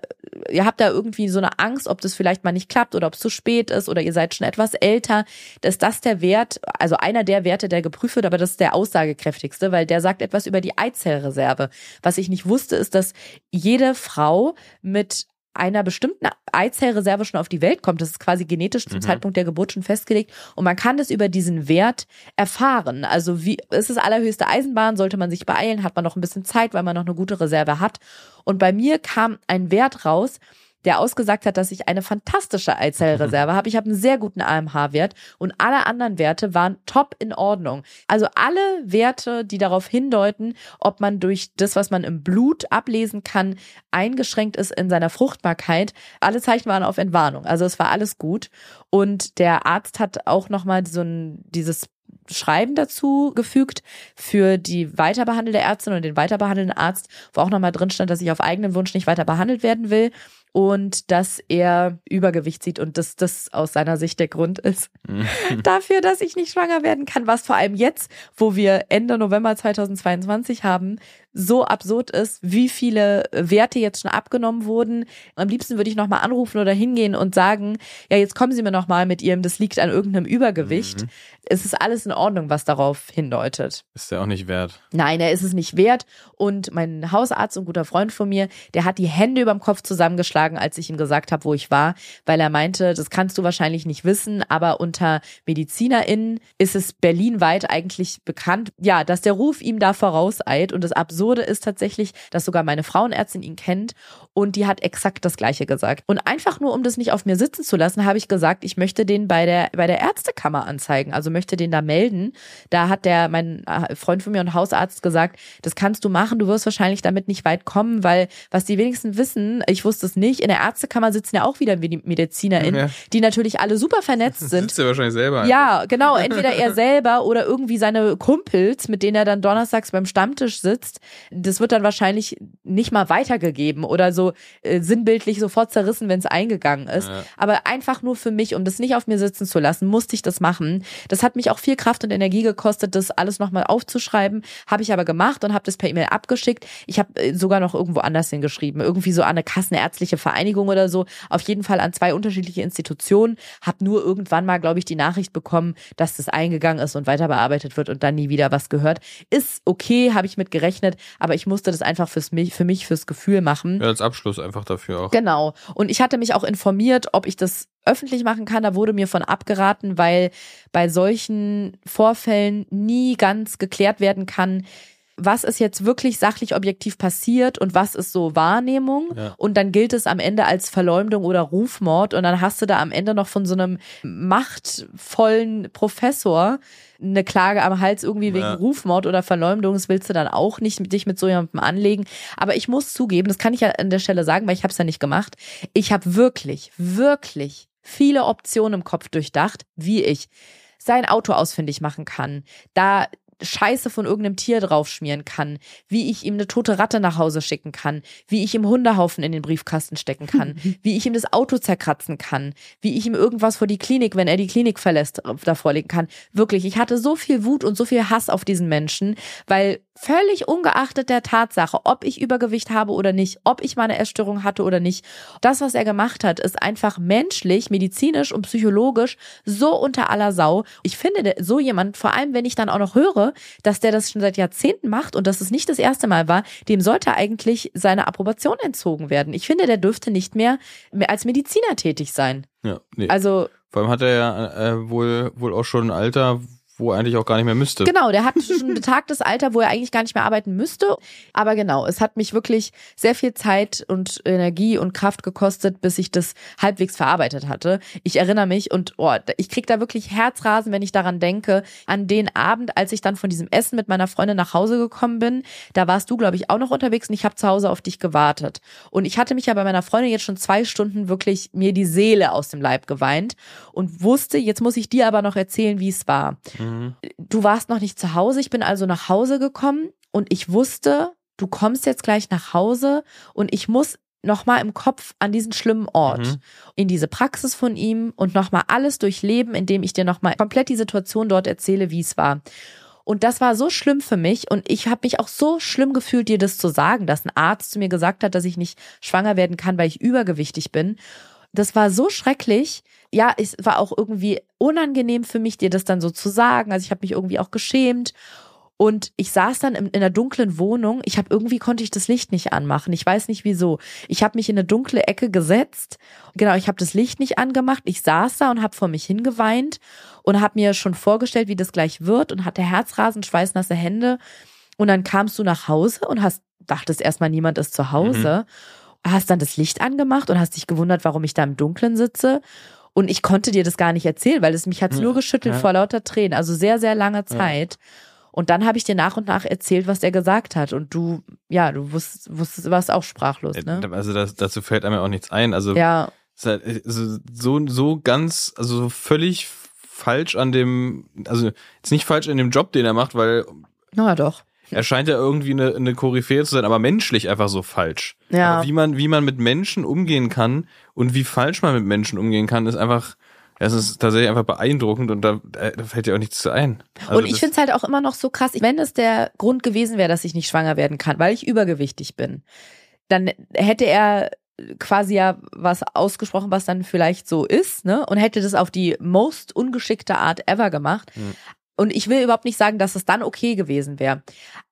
ihr habt da irgendwie so eine Angst, ob das vielleicht mal nicht klappt oder ob es zu spät ist oder ihr seid schon etwas älter, dass das der Wert, also einer der Werte, der geprüft wird, aber das ist der aussagekräftigste, weil der sagt etwas über die Eizellreserve. Was ich nicht wusste, ist, dass jede Frau mit einer bestimmten Eizellreserve schon auf die Welt kommt. Das ist quasi genetisch zum mhm. Zeitpunkt der Geburt schon festgelegt. Und man kann das über diesen Wert erfahren. Also wie, es ist allerhöchste Eisenbahn, sollte man sich beeilen, hat man noch ein bisschen Zeit, weil man noch eine gute Reserve hat. Und bei mir kam ein Wert raus, der ausgesagt hat, dass ich eine fantastische Eizellreserve habe. Ich habe einen sehr guten AMH-Wert und alle anderen Werte waren top in Ordnung. Also alle Werte, die darauf hindeuten, ob man durch das, was man im Blut ablesen kann, eingeschränkt ist in seiner Fruchtbarkeit, alle Zeichen waren auf Entwarnung. Also es war alles gut. Und der Arzt hat auch nochmal so ein, dieses Schreiben dazu gefügt für die weiterbehandelte Ärztin und den weiterbehandelnden Arzt, wo auch nochmal drin stand, dass ich auf eigenen Wunsch nicht weiter behandelt werden will und dass er Übergewicht sieht und dass das aus seiner Sicht der Grund ist *laughs* dafür, dass ich nicht schwanger werden kann, was vor allem jetzt, wo wir Ende November 2022 haben, so absurd ist, wie viele Werte jetzt schon abgenommen wurden. Am liebsten würde ich nochmal anrufen oder hingehen und sagen, ja, jetzt kommen Sie mir nochmal mit Ihrem, das liegt an irgendeinem Übergewicht. Mhm. Es ist alles in Ordnung, was darauf hindeutet. Ist der auch nicht wert. Nein, er ist es nicht wert. Und mein Hausarzt und guter Freund von mir, der hat die Hände überm Kopf zusammengeschlagen, als ich ihm gesagt habe, wo ich war, weil er meinte, das kannst du wahrscheinlich nicht wissen, aber unter MedizinerInnen ist es berlinweit eigentlich bekannt, ja, dass der Ruf ihm da vorauseilt. Und das Absurde ist tatsächlich, dass sogar meine Frauenärztin ihn kennt und die hat exakt das Gleiche gesagt. Und einfach nur, um das nicht auf mir sitzen zu lassen, habe ich gesagt, ich möchte den bei der, bei der Ärztekammer anzeigen, also möchte den da melden. Da hat der, mein äh, Freund von mir und Hausarzt gesagt, das kannst du machen, du wirst wahrscheinlich damit nicht weit kommen, weil was die wenigsten wissen, ich wusste es nicht, in der Ärztekammer sitzen ja auch wieder MedizinerInnen, Ja. die natürlich alle super vernetzt *laughs* sind. Sitzt er wahrscheinlich selber. Ja, genau. *laughs* Entweder er selber oder irgendwie seine Kumpels, mit denen er dann donnerstags beim Stammtisch sitzt. Das wird dann wahrscheinlich nicht mal weitergegeben oder so äh, sinnbildlich sofort zerrissen, wenn es eingegangen ist. Ja. Aber einfach nur für mich, um das nicht auf mir sitzen zu lassen, musste ich das machen. Das hat mich auch viel Kraft und Energie gekostet, das alles nochmal aufzuschreiben. Habe ich aber gemacht und habe das per E-Mail abgeschickt. Ich habe äh, sogar noch irgendwo anders hingeschrieben. Irgendwie so an eine Kassenärztliche Vereinigung oder so. Auf jeden Fall an zwei unterschiedliche Institutionen. Habe nur irgendwann mal, glaube ich, die Nachricht bekommen, dass das eingegangen ist und weiter bearbeitet wird und dann nie wieder was gehört. Ist okay, habe ich mit gerechnet, aber ich musste das einfach fürs mich, für mich, fürs Gefühl machen. Ja, als Abschluss einfach dafür auch. Genau. Und ich hatte mich auch informiert, ob ich das öffentlich machen kann. Da wurde mir von abgeraten, weil bei solchen Vorfällen nie ganz geklärt werden kann, was ist jetzt wirklich sachlich objektiv passiert und was ist so Wahrnehmung. Ja. Und dann gilt es am Ende als Verleumdung oder Rufmord. Und dann hast du da am Ende noch von so einem machtvollen Professor eine Klage am Hals irgendwie wegen Ja. Rufmord oder Verleumdung. Das willst du dann auch nicht mit dich mit so jemandem anlegen. Aber ich muss zugeben, das kann ich ja an der Stelle sagen, weil ich habe es ja nicht gemacht. Ich habe wirklich, wirklich viele Optionen im Kopf durchdacht, wie ich sein Auto ausfindig machen kann, da Scheiße von irgendeinem Tier draufschmieren kann, wie ich ihm eine tote Ratte nach Hause schicken kann, wie ich ihm Hundehaufen in den Briefkasten stecken kann, *laughs* wie ich ihm das Auto zerkratzen kann, wie ich ihm irgendwas vor die Klinik, wenn er die Klinik verlässt, davor legen kann. Wirklich, ich hatte so viel Wut und so viel Hass auf diesen Menschen, weil völlig ungeachtet der Tatsache, ob ich Übergewicht habe oder nicht, ob ich meine Essstörung hatte oder nicht, das, was er gemacht hat, ist einfach menschlich, medizinisch und psychologisch so unter aller Sau. Ich finde, so jemand, vor allem wenn ich dann auch noch höre, dass der das schon seit Jahrzehnten macht und dass es nicht das erste Mal war, dem sollte eigentlich seine Approbation entzogen werden. Ich finde, der dürfte nicht mehr, mehr als Mediziner tätig sein. Ja, nee. Also Vor allem hat er ja äh, wohl, wohl auch schon ein Alter, wo er eigentlich auch gar nicht mehr müsste. Genau, der hat schon ein *laughs* betagtes Alter, wo er eigentlich gar nicht mehr arbeiten müsste. Aber genau, es hat mich wirklich sehr viel Zeit und Energie und Kraft gekostet, bis ich das halbwegs verarbeitet hatte. Ich erinnere mich und oh, ich krieg da wirklich Herzrasen, wenn ich daran denke, an den Abend, als ich dann von diesem Essen mit meiner Freundin nach Hause gekommen bin. Da warst du, glaube ich, auch noch unterwegs und ich habe zu Hause auf dich gewartet. Und ich hatte mich ja bei meiner Freundin jetzt schon zwei Stunden wirklich mir die Seele aus dem Leib geweint und wusste, jetzt muss ich dir aber noch erzählen, wie es war Mhm. Du warst noch nicht zu Hause, ich bin also nach Hause gekommen und ich wusste, du kommst jetzt gleich nach Hause und ich muss nochmal im Kopf an diesen schlimmen Ort, Mhm. in diese Praxis von ihm und nochmal alles durchleben, indem ich dir nochmal komplett die Situation dort erzähle, wie es war. Und das war so schlimm für mich und ich habe mich auch so schlimm gefühlt, dir das zu sagen, dass ein Arzt zu mir gesagt hat, dass ich nicht schwanger werden kann, weil ich übergewichtig bin. Das war so schrecklich. Ja, es war auch irgendwie unangenehm für mich, dir das dann so zu sagen. Also ich habe mich irgendwie auch geschämt. Und ich saß dann in, in einer dunklen Wohnung. Ich habe irgendwie konnte ich das Licht nicht anmachen. Ich weiß nicht wieso. Ich habe mich in eine dunkle Ecke gesetzt. Genau, ich habe das Licht nicht angemacht. Ich saß da und habe vor mich hingeweint und habe mir schon vorgestellt, wie das gleich wird und hatte Herzrasen, schweißnasse Hände. Und dann kamst du nach Hause und hast dachtest erstmal niemand ist zu Hause. Hast dann das Licht angemacht und hast dich gewundert, warum ich da im Dunkeln sitze. Und ich konnte dir das gar nicht erzählen, weil es mich hat's nur geschüttelt Ja. vor lauter Tränen. Also sehr, sehr lange Zeit. Und dann habe ich dir nach und nach erzählt, was er gesagt hat. Und du, ja, du wusstest, wusstest warst auch sprachlos, ne? Also das, dazu fällt einem ja auch nichts ein. Also Ja, halt, so, so ganz, also so völlig falsch an dem, also jetzt nicht falsch in dem Job, den er macht, weil na doch. Er scheint ja irgendwie eine, eine Koryphäe zu sein, aber menschlich einfach so falsch. Ja. Aber wie man, wie man mit Menschen umgehen kann und wie falsch man mit Menschen umgehen kann, ist einfach, es ist tatsächlich einfach beeindruckend und da, da fällt dir auch nichts zu ein. Also und ich finde es halt auch immer noch so krass, wenn es der Grund gewesen wäre, dass ich nicht schwanger werden kann, weil ich übergewichtig bin, dann hätte er quasi ja was ausgesprochen, was dann vielleicht so ist, ne? Und hätte das auf die most ungeschickte Art ever gemacht. Mhm. Und ich will überhaupt nicht sagen, dass es dann okay gewesen wäre.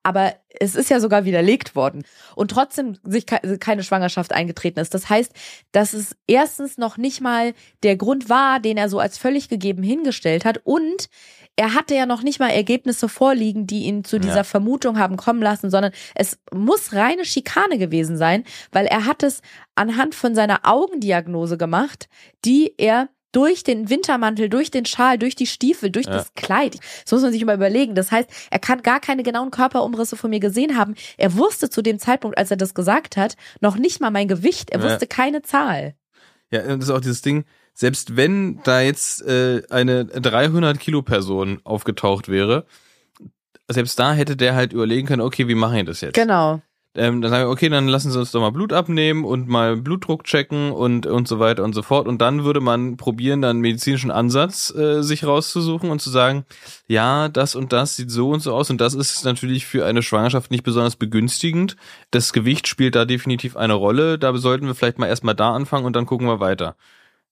Aber es ist ja sogar widerlegt worden. Und trotzdem sich ke- keine Schwangerschaft eingetreten ist. Das heißt, dass es erstens noch nicht mal der Grund war, den er so als völlig gegeben hingestellt hat. Und er hatte ja noch nicht mal Ergebnisse vorliegen, die ihn zu dieser Ja. Vermutung haben kommen lassen, sondern es muss reine Schikane gewesen sein, weil er hat es anhand von seiner Augendiagnose gemacht, die er durch den Wintermantel, durch den Schal, durch die Stiefel, durch Ja. das Kleid. Das muss man sich mal überlegen. Das heißt, er kann gar keine genauen Körperumrisse von mir gesehen haben. Er wusste zu dem Zeitpunkt, als er das gesagt hat, noch nicht mal mein Gewicht. Er Ja. wusste keine Zahl. Ja, und das ist auch dieses Ding, selbst wenn da jetzt äh, eine 300 Kilo Person aufgetaucht wäre, selbst da hätte der halt überlegen können, okay, wie machen wir das jetzt? Genau. Ähm, dann sagen wir, okay, dann lassen Sie uns doch mal Blut abnehmen und mal Blutdruck checken und und so weiter und so fort. Und dann würde man probieren, dann einen medizinischen Ansatz äh, sich rauszusuchen und zu sagen, ja, das und das sieht so und so aus und das ist natürlich für eine Schwangerschaft nicht besonders begünstigend. Das Gewicht spielt da definitiv eine Rolle. Da sollten wir vielleicht mal erstmal da anfangen und dann gucken wir weiter.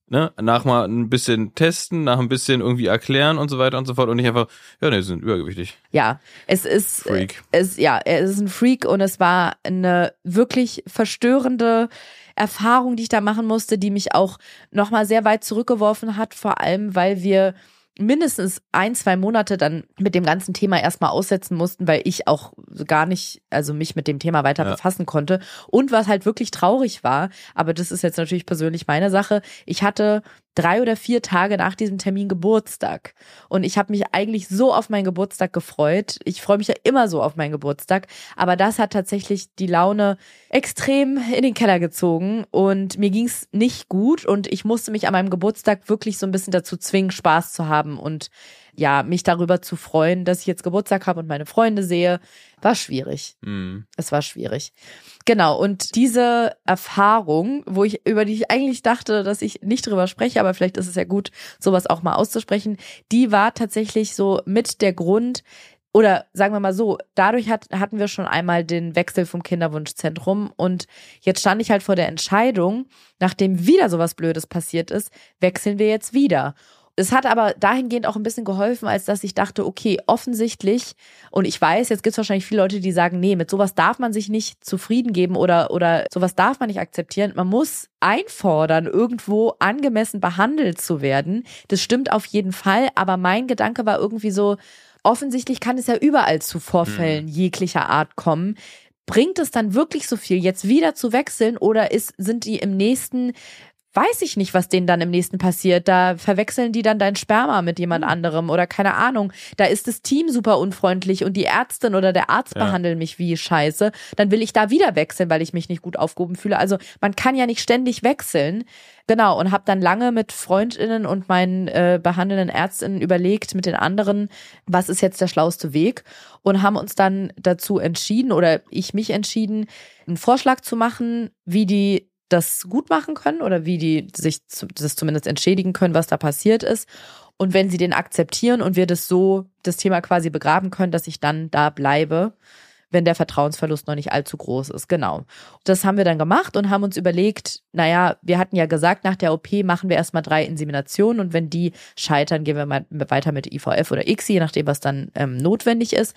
Ne? Nach mal ein bisschen testen, nach ein bisschen irgendwie erklären und so weiter und so fort und nicht einfach, ja, ne, sie sind übergewichtig. Ja, es ist Freak. Es, ja, er ist ein Freak und es war eine wirklich verstörende Erfahrung, die ich da machen musste, die mich auch nochmal sehr weit zurückgeworfen hat, vor allem, weil wir mindestens ein, zwei Monate dann mit dem ganzen Thema erstmal aussetzen mussten, weil ich auch gar nicht, also mich mit dem Thema weiter Ja. befassen konnte. Und was halt wirklich traurig war, aber das ist jetzt natürlich persönlich meine Sache, ich hatte drei oder vier Tage nach diesem Termin Geburtstag. Und ich habe mich eigentlich so auf meinen Geburtstag gefreut. Ich freue mich ja immer so auf meinen Geburtstag. Aber das hat tatsächlich die Laune extrem in den Keller gezogen. Und mir ging's nicht gut. Und ich musste mich an meinem Geburtstag wirklich so ein bisschen dazu zwingen, Spaß zu haben und ja, mich darüber zu freuen, dass ich jetzt Geburtstag habe und meine Freunde sehe. War schwierig. Mhm. Es war schwierig. Genau, und diese Erfahrung, wo ich, über die ich eigentlich dachte, dass ich nicht drüber spreche, aber vielleicht ist es ja gut, sowas auch mal auszusprechen, die war tatsächlich so mit der Grund, oder sagen wir mal so, dadurch hat, hatten wir schon einmal den Wechsel vom Kinderwunschzentrum und jetzt stand ich halt vor der Entscheidung, nachdem wieder sowas Blödes passiert ist, wechseln wir jetzt wieder. Es hat aber dahingehend auch ein bisschen geholfen, als dass ich dachte, okay, offensichtlich, und ich weiß, jetzt gibt es wahrscheinlich viele Leute, die sagen, nee, mit sowas darf man sich nicht zufrieden geben oder, oder sowas darf man nicht akzeptieren. Man muss einfordern, irgendwo angemessen behandelt zu werden. Das stimmt auf jeden Fall, aber mein Gedanke war irgendwie so, offensichtlich kann es ja überall zu Vorfällen jeglicher Art kommen. Bringt es dann wirklich so viel, jetzt wieder zu wechseln oder ist, sind die im nächsten weiß ich nicht, was denen dann im nächsten passiert. Da verwechseln die dann dein Sperma mit jemand anderem oder keine Ahnung. Da ist das Team super unfreundlich und die Ärztin oder der Arzt Ja. behandeln mich wie Scheiße. Dann will ich da wieder wechseln, weil ich mich nicht gut aufgehoben fühle. Also man kann ja nicht ständig wechseln. Genau, und habe dann lange mit Freundinnen und meinen äh, behandelnden Ärztinnen überlegt, mit den anderen, was ist jetzt der schlauste Weg und haben uns dann dazu entschieden oder ich mich entschieden, einen Vorschlag zu machen, wie die das gut machen können oder wie die sich das zumindest entschädigen können, was da passiert ist. Und wenn sie den akzeptieren und wir das so, das Thema quasi begraben können, dass ich dann da bleibe, wenn der Vertrauensverlust noch nicht allzu groß ist. Genau. Das haben wir dann gemacht und haben uns überlegt, naja, wir hatten ja gesagt, nach der OP machen wir erstmal drei Inseminationen und wenn die scheitern, gehen wir mal weiter mit IVF oder ICSI, je nachdem, was dann ähm, notwendig ist.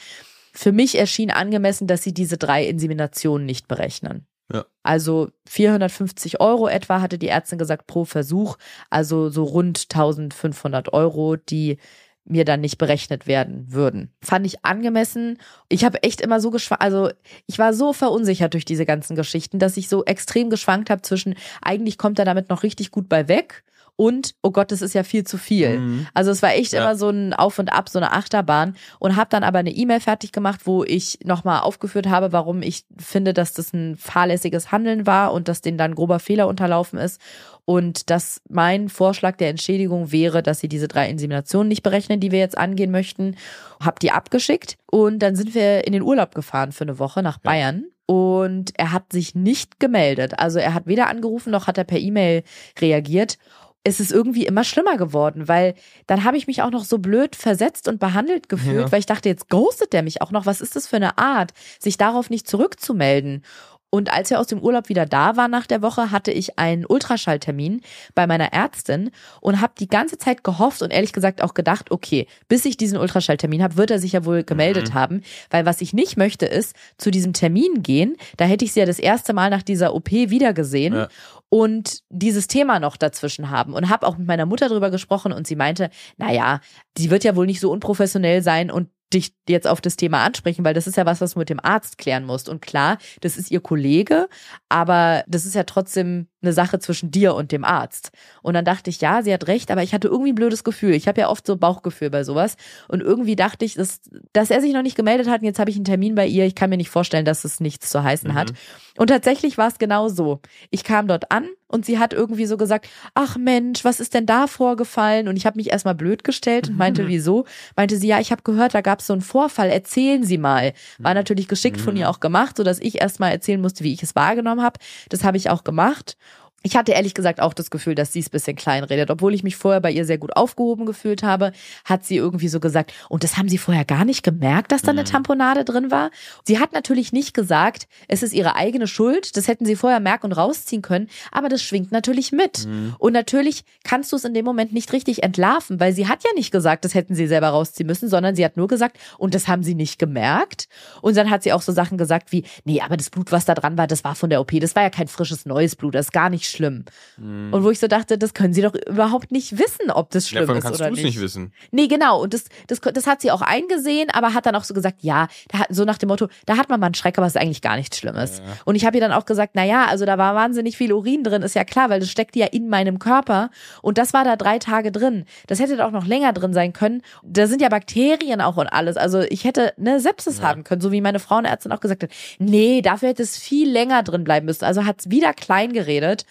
Für mich erschien angemessen, dass sie diese drei Inseminationen nicht berechnen. Ja. Also 450 Euro etwa hatte die Ärztin gesagt pro Versuch, also so rund 1500 Euro, die mir dann nicht berechnet werden würden. Fand ich angemessen. Ich habe echt immer so geschwankt, also ich war so verunsichert durch diese ganzen Geschichten, dass ich so extrem geschwankt habe zwischen, eigentlich kommt er damit noch richtig gut bei weg und oh Gott, das ist ja viel zu viel. Mhm. Also es war echt Ja. immer so ein Auf und Ab, so eine Achterbahn und habe dann aber eine E-Mail fertig gemacht, wo ich nochmal aufgeführt habe, warum ich finde, dass das ein fahrlässiges Handeln war und dass denen dann grober Fehler unterlaufen ist und dass mein Vorschlag der Entschädigung wäre, dass sie diese drei Inseminationen nicht berechnen, die wir jetzt angehen möchten. Hab die abgeschickt und dann sind wir in den Urlaub gefahren für eine Woche nach Bayern. Und er hat sich nicht gemeldet. Also er hat weder angerufen noch hat er per E-Mail reagiert es ist irgendwie immer schlimmer geworden, weil dann habe ich mich auch noch so blöd versetzt und behandelt gefühlt, Ja. weil ich dachte, jetzt ghostet der mich auch noch. Was ist das für eine Art, sich darauf nicht zurückzumelden? Und als wir aus dem Urlaub wieder da waren nach der Woche, hatte ich einen Ultraschalltermin bei meiner Ärztin und habe die ganze Zeit gehofft und ehrlich gesagt auch gedacht, okay, bis ich diesen Ultraschalltermin habe, wird er sich ja wohl gemeldet haben, weil was ich nicht möchte ist, zu diesem Termin gehen, da hätte ich sie ja das erste Mal nach dieser OP wieder gesehen Ja. Und dieses Thema noch dazwischen haben. Und habe auch mit meiner Mutter drüber gesprochen und sie meinte, naja, die wird ja wohl nicht so unprofessionell sein und dich jetzt auf das Thema ansprechen, weil das ist ja was, was du mit dem Arzt klären musst. Und klar, das ist ihr Kollege, aber das ist ja trotzdem eine Sache zwischen dir und dem Arzt. Und dann dachte ich, ja, sie hat recht, aber ich hatte irgendwie ein blödes Gefühl. Ich habe ja oft so Bauchgefühl bei sowas. Und irgendwie dachte ich, dass, dass er sich noch nicht gemeldet hat und jetzt habe ich einen Termin bei ihr. Ich kann mir nicht vorstellen, dass es nichts zu heißen hat. Und tatsächlich war es genau so. Ich kam dort an und sie hat irgendwie so gesagt, ach Mensch, was ist denn da vorgefallen? Und ich habe mich erstmal blöd gestellt und meinte, wieso? Meinte sie, ja, ich habe gehört, da gab es so einen Vorfall, erzählen Sie mal. War natürlich geschickt von ihr auch gemacht, sodass ich erstmal erzählen musste, wie ich es wahrgenommen habe. Das habe ich auch gemacht. Ich hatte ehrlich gesagt auch das Gefühl, dass sie es ein bisschen klein redet. Obwohl ich mich vorher bei ihr sehr gut aufgehoben gefühlt habe, hat sie irgendwie so gesagt, und das haben sie vorher gar nicht gemerkt, dass da eine Tamponade drin war. Sie hat natürlich nicht gesagt, es ist ihre eigene Schuld, das hätten sie vorher merken und rausziehen können, aber das schwingt natürlich mit. Und natürlich kannst du es in dem Moment nicht richtig entlarven, weil sie hat ja nicht gesagt, das hätten sie selber rausziehen müssen, sondern sie hat nur gesagt, und das haben sie nicht gemerkt. Und dann hat sie auch so Sachen gesagt wie, nee, aber das Blut, was da dran war, das war von der OP, das war ja kein frisches neues Blut, das ist gar nicht schlimm. Und wo ich so dachte, das können sie doch überhaupt nicht wissen, ob das schlimm Davon ist kannst oder du es nicht. nicht wissen. Nee, genau. Und das, das, das hat sie auch eingesehen, aber hat dann auch so gesagt, ja, da hat, so nach dem Motto, da hat man mal einen Schreck, aber es ist eigentlich gar nichts Schlimmes. Und ich habe ihr dann auch gesagt, na ja, also da war wahnsinnig viel Urin drin, ist ja klar, weil das steckt ja in meinem Körper. Und das war da drei Tage drin. Das hätte da auch noch länger drin sein können. Da sind ja Bakterien auch und alles. Also ich hätte eine Sepsis haben können, so wie meine Frauenärztin auch gesagt hat. Nee, dafür hätte es viel länger drin bleiben müssen. Also hat es wieder klein geredet.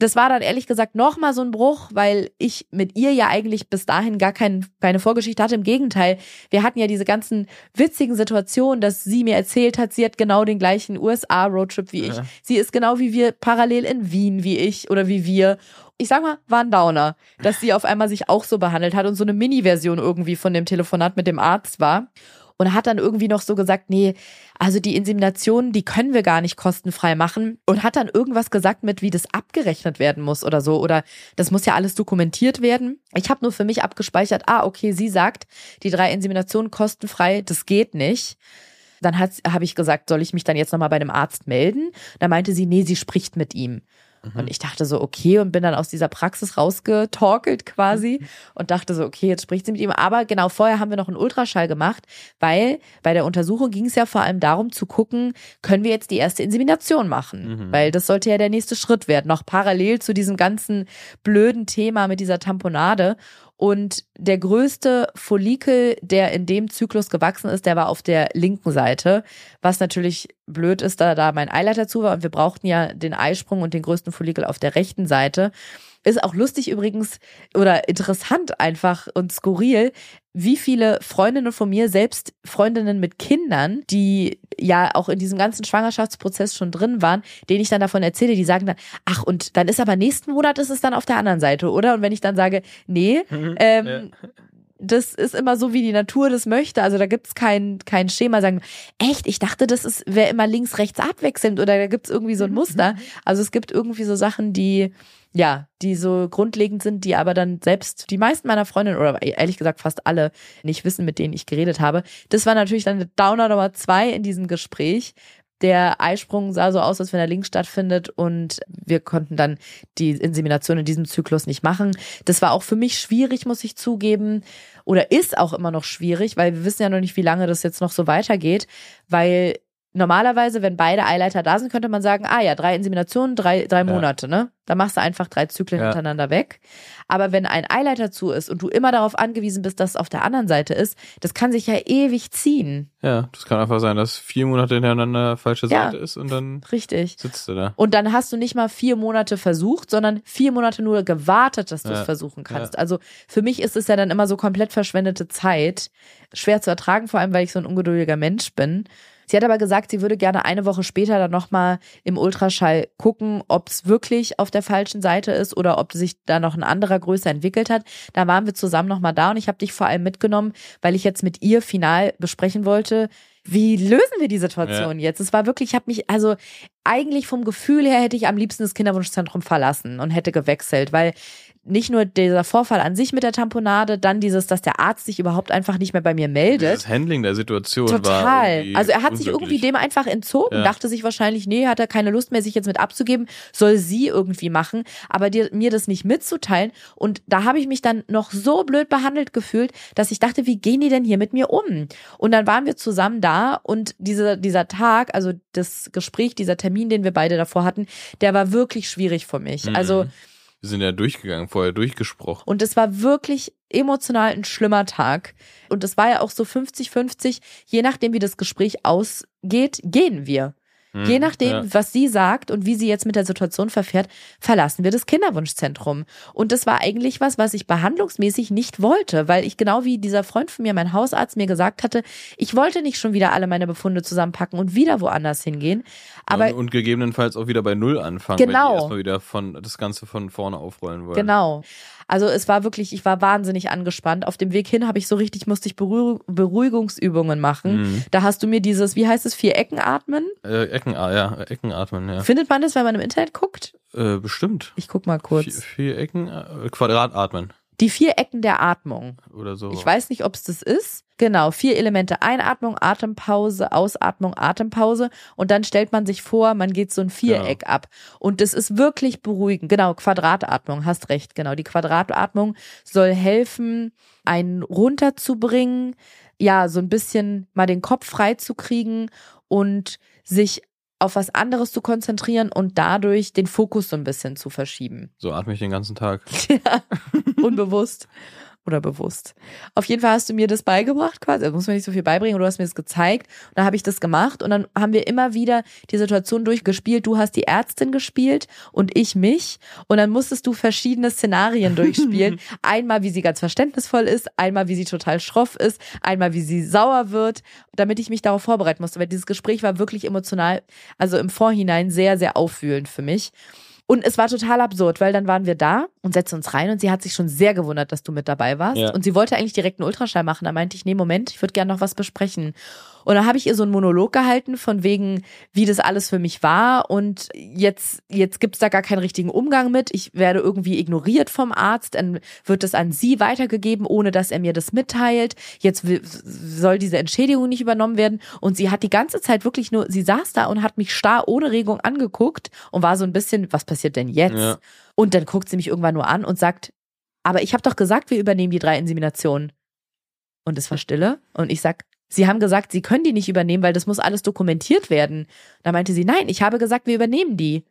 Das war dann ehrlich gesagt nochmal so ein Bruch, weil ich mit ihr ja eigentlich bis dahin gar kein, keine Vorgeschichte hatte. Im Gegenteil, wir hatten ja diese ganzen witzigen Situationen, dass sie mir erzählt hat, sie hat genau den gleichen USA-Roadtrip wie ich. Ja. Sie ist genau wie wir parallel in Wien wie ich oder wie wir. Ich sag mal, war ein Downer, dass sie auf einmal sich auch so behandelt hat und so eine Mini-Version irgendwie von dem Telefonat mit dem Arzt war. Und hat dann irgendwie noch so gesagt, nee, also die Inseminationen, die können wir gar nicht kostenfrei machen. Und hat dann irgendwas gesagt mit, wie das abgerechnet werden muss oder so. Oder das muss ja alles dokumentiert werden. Ich habe nur für mich abgespeichert, ah, okay, sie sagt, die drei Inseminationen kostenfrei, das geht nicht. Dann habe ich gesagt, soll ich mich dann jetzt nochmal bei dem Arzt melden? Da meinte sie, nee, sie spricht mit ihm. Und ich dachte so, okay, und bin dann aus dieser Praxis rausgetorkelt quasi und dachte so, okay, jetzt spricht sie mit ihm. Aber genau vorher haben wir noch einen Ultraschall gemacht, weil bei der Untersuchung ging es ja vor allem darum zu gucken, können wir jetzt die erste Insemination machen? Weil das sollte ja der nächste Schritt werden, noch parallel zu diesem ganzen blöden Thema mit dieser Tamponade. Und der größte Follikel, der in dem Zyklus gewachsen ist, der war auf der linken Seite, was natürlich blöd ist, da da mein Eileiter zu war und wir brauchten ja den Eisprung und den größten Follikel auf der rechten Seite. Ist auch lustig übrigens oder interessant einfach und skurril, wie viele Freundinnen von mir, selbst Freundinnen mit Kindern, die ja auch in diesem ganzen Schwangerschaftsprozess schon drin waren, denen ich dann davon erzähle, die sagen dann, ach und dann ist aber nächsten Monat ist es dann auf der anderen Seite, oder? Und wenn ich dann sage, nee, ähm, das ist immer so, wie die Natur das möchte. Also da gibt's kein, kein Schema. Sagen, echt, ich dachte, das ist wäre immer links, rechts abwechselnd oder da gibt's irgendwie so ein Muster. Also es gibt irgendwie so Sachen, die ja, die so grundlegend sind, die aber dann selbst die meisten meiner Freundinnen oder ehrlich gesagt fast alle nicht wissen, mit denen ich geredet habe. Das war natürlich dann Downer Nummer zwei in diesem Gespräch. Der Eisprung sah so aus, als wenn er links stattfindet und wir konnten dann die Insemination in diesem Zyklus nicht machen. Das war auch für mich schwierig, muss ich zugeben. Oder ist auch immer noch schwierig, weil wir wissen ja noch nicht, wie lange das jetzt noch so weitergeht, weil normalerweise, wenn beide Eileiter da sind, könnte man sagen, ah ja, drei Inseminationen, drei, drei Ja. Monate, ne? Da machst du einfach drei Zyklen Ja. hintereinander weg. Aber wenn ein Eileiter zu ist und du immer darauf angewiesen bist, dass es auf der anderen Seite ist, das kann sich ja ewig ziehen. Ja, das kann einfach sein, dass vier Monate hintereinander falsche Ja. Seite ist und dann Richtig. sitzt du da. Und dann hast du nicht mal vier Monate versucht, sondern vier Monate nur gewartet, dass du es versuchen kannst. Also für mich ist es ja dann immer so komplett verschwendete Zeit. Schwer zu ertragen, vor allem weil ich so ein ungeduldiger Mensch bin. Sie hat aber gesagt, sie würde gerne eine Woche später dann nochmal im Ultraschall gucken, ob es wirklich auf der falschen Seite ist oder ob sich da noch ein anderer größer entwickelt hat. Da waren wir zusammen nochmal da und ich habe dich vor allem mitgenommen, weil ich jetzt mit ihr final besprechen wollte, wie lösen wir die Situation jetzt? Es war wirklich, ich habe mich, also eigentlich vom Gefühl her hätte ich am liebsten das Kinderwunschzentrum verlassen und hätte gewechselt, weil nicht nur dieser Vorfall an sich mit der Tamponade, dann dieses, dass der Arzt sich überhaupt einfach nicht mehr bei mir meldet. Das Handling der Situation war Total. Also er hat sich irgendwie dem einfach entzogen, Ja. dachte sich wahrscheinlich, nee, hat er keine Lust mehr, sich jetzt mit abzugeben, soll sie irgendwie machen, aber dir, mir das nicht mitzuteilen. Und da habe ich mich dann noch so blöd behandelt gefühlt, dass ich dachte, wie gehen die denn hier mit mir um? Und dann waren wir zusammen da und diese, dieser Tag, also das Gespräch, dieser Termin, den wir beide davor hatten, der war wirklich schwierig für mich. Mhm. Also Wir sind ja durchgegangen, vorher durchgesprochen. und es war wirklich emotional ein schlimmer Tag. Und es war ja auch so 50-50, je nachdem, wie das Gespräch ausgeht, gehen wir. Mhm. Je nachdem, Ja. was sie sagt und wie sie jetzt mit der Situation verfährt, verlassen wir das Kinderwunschzentrum. Und das war eigentlich was, was ich behandlungsmäßig nicht wollte, weil ich genau wie dieser Freund von mir, mein Hausarzt, mir gesagt hatte, ich wollte nicht schon wieder alle meine Befunde zusammenpacken und wieder woanders hingehen. Aber und, und gegebenenfalls auch wieder bei Null anfangen, Genau. wenn die erstmal wieder von das Ganze von vorne aufrollen wollen. Genau. Also es war wirklich, ich war wahnsinnig angespannt. Auf dem Weg hin habe ich so richtig, musste ich Beruh Beruhigungsübungen machen. Mhm. Da hast du mir dieses, wie heißt es, vier Ecken atmen? Äh, Ecken, ah, ja, Ecken atmen, ja. Findet man das, wenn man im Internet guckt? Äh, bestimmt. Ich guck mal kurz. Vier, vier Ecken, äh, Quadrat atmen Die vier Ecken der Atmung. oder so. Ich weiß nicht, ob es das ist. Genau, vier Elemente. Einatmung, Atempause, Ausatmung, Atempause. Und dann stellt man sich vor, man geht so ein Viereck ab. Und das ist wirklich beruhigend. Genau, Quadratatmung, hast recht. Genau, die Quadratatmung soll helfen, einen runterzubringen, ja, so ein bisschen mal den Kopf frei zu kriegen und sich auf was anderes zu konzentrieren und dadurch den Fokus so ein bisschen zu verschieben. So atme ich den ganzen Tag. *laughs* Ja, unbewusst oder bewusst. Auf jeden Fall hast du mir das beigebracht quasi. Also muss man nicht so viel beibringen, du hast mir das gezeigt. Und dann habe ich das gemacht und dann haben wir immer wieder die Situation durchgespielt. Du hast die Ärztin gespielt und ich mich. Und dann musstest du verschiedene Szenarien durchspielen. *laughs* einmal, wie sie ganz verständnisvoll ist, einmal, wie sie total schroff ist, einmal, wie sie sauer wird, damit ich mich darauf vorbereiten musste. Weil dieses Gespräch war wirklich emotional, also im Vorhinein sehr, sehr aufwühlend für mich. Und es war total absurd, weil dann waren wir da und setzten uns rein und sie hat sich schon sehr gewundert, dass du mit dabei warst. Ja. Und sie wollte eigentlich direkt einen Ultraschall machen. Da meinte ich, nee, Moment, ich würde gerne noch was besprechen. Und dann habe ich ihr so einen Monolog gehalten von wegen, wie das alles für mich war. Und jetzt, jetzt gibt's da gar keinen richtigen Umgang mit. Ich werde irgendwie ignoriert vom Arzt. Dann wird es an sie weitergegeben, ohne dass er mir das mitteilt. Jetzt soll diese Entschädigung nicht übernommen werden. Und sie hat die ganze Zeit wirklich nur, sie saß da und hat mich starr ohne Regung angeguckt und war so ein bisschen, was passiert denn jetzt? Ja. Und dann guckt sie mich irgendwann nur an und sagt, aber ich habe doch gesagt, wir übernehmen die drei Inseminationen. Und es war Stille. Und ich sag, Sie haben gesagt, Sie können die nicht übernehmen, weil das muss alles dokumentiert werden. Da meinte sie, nein, ich habe gesagt, wir übernehmen die.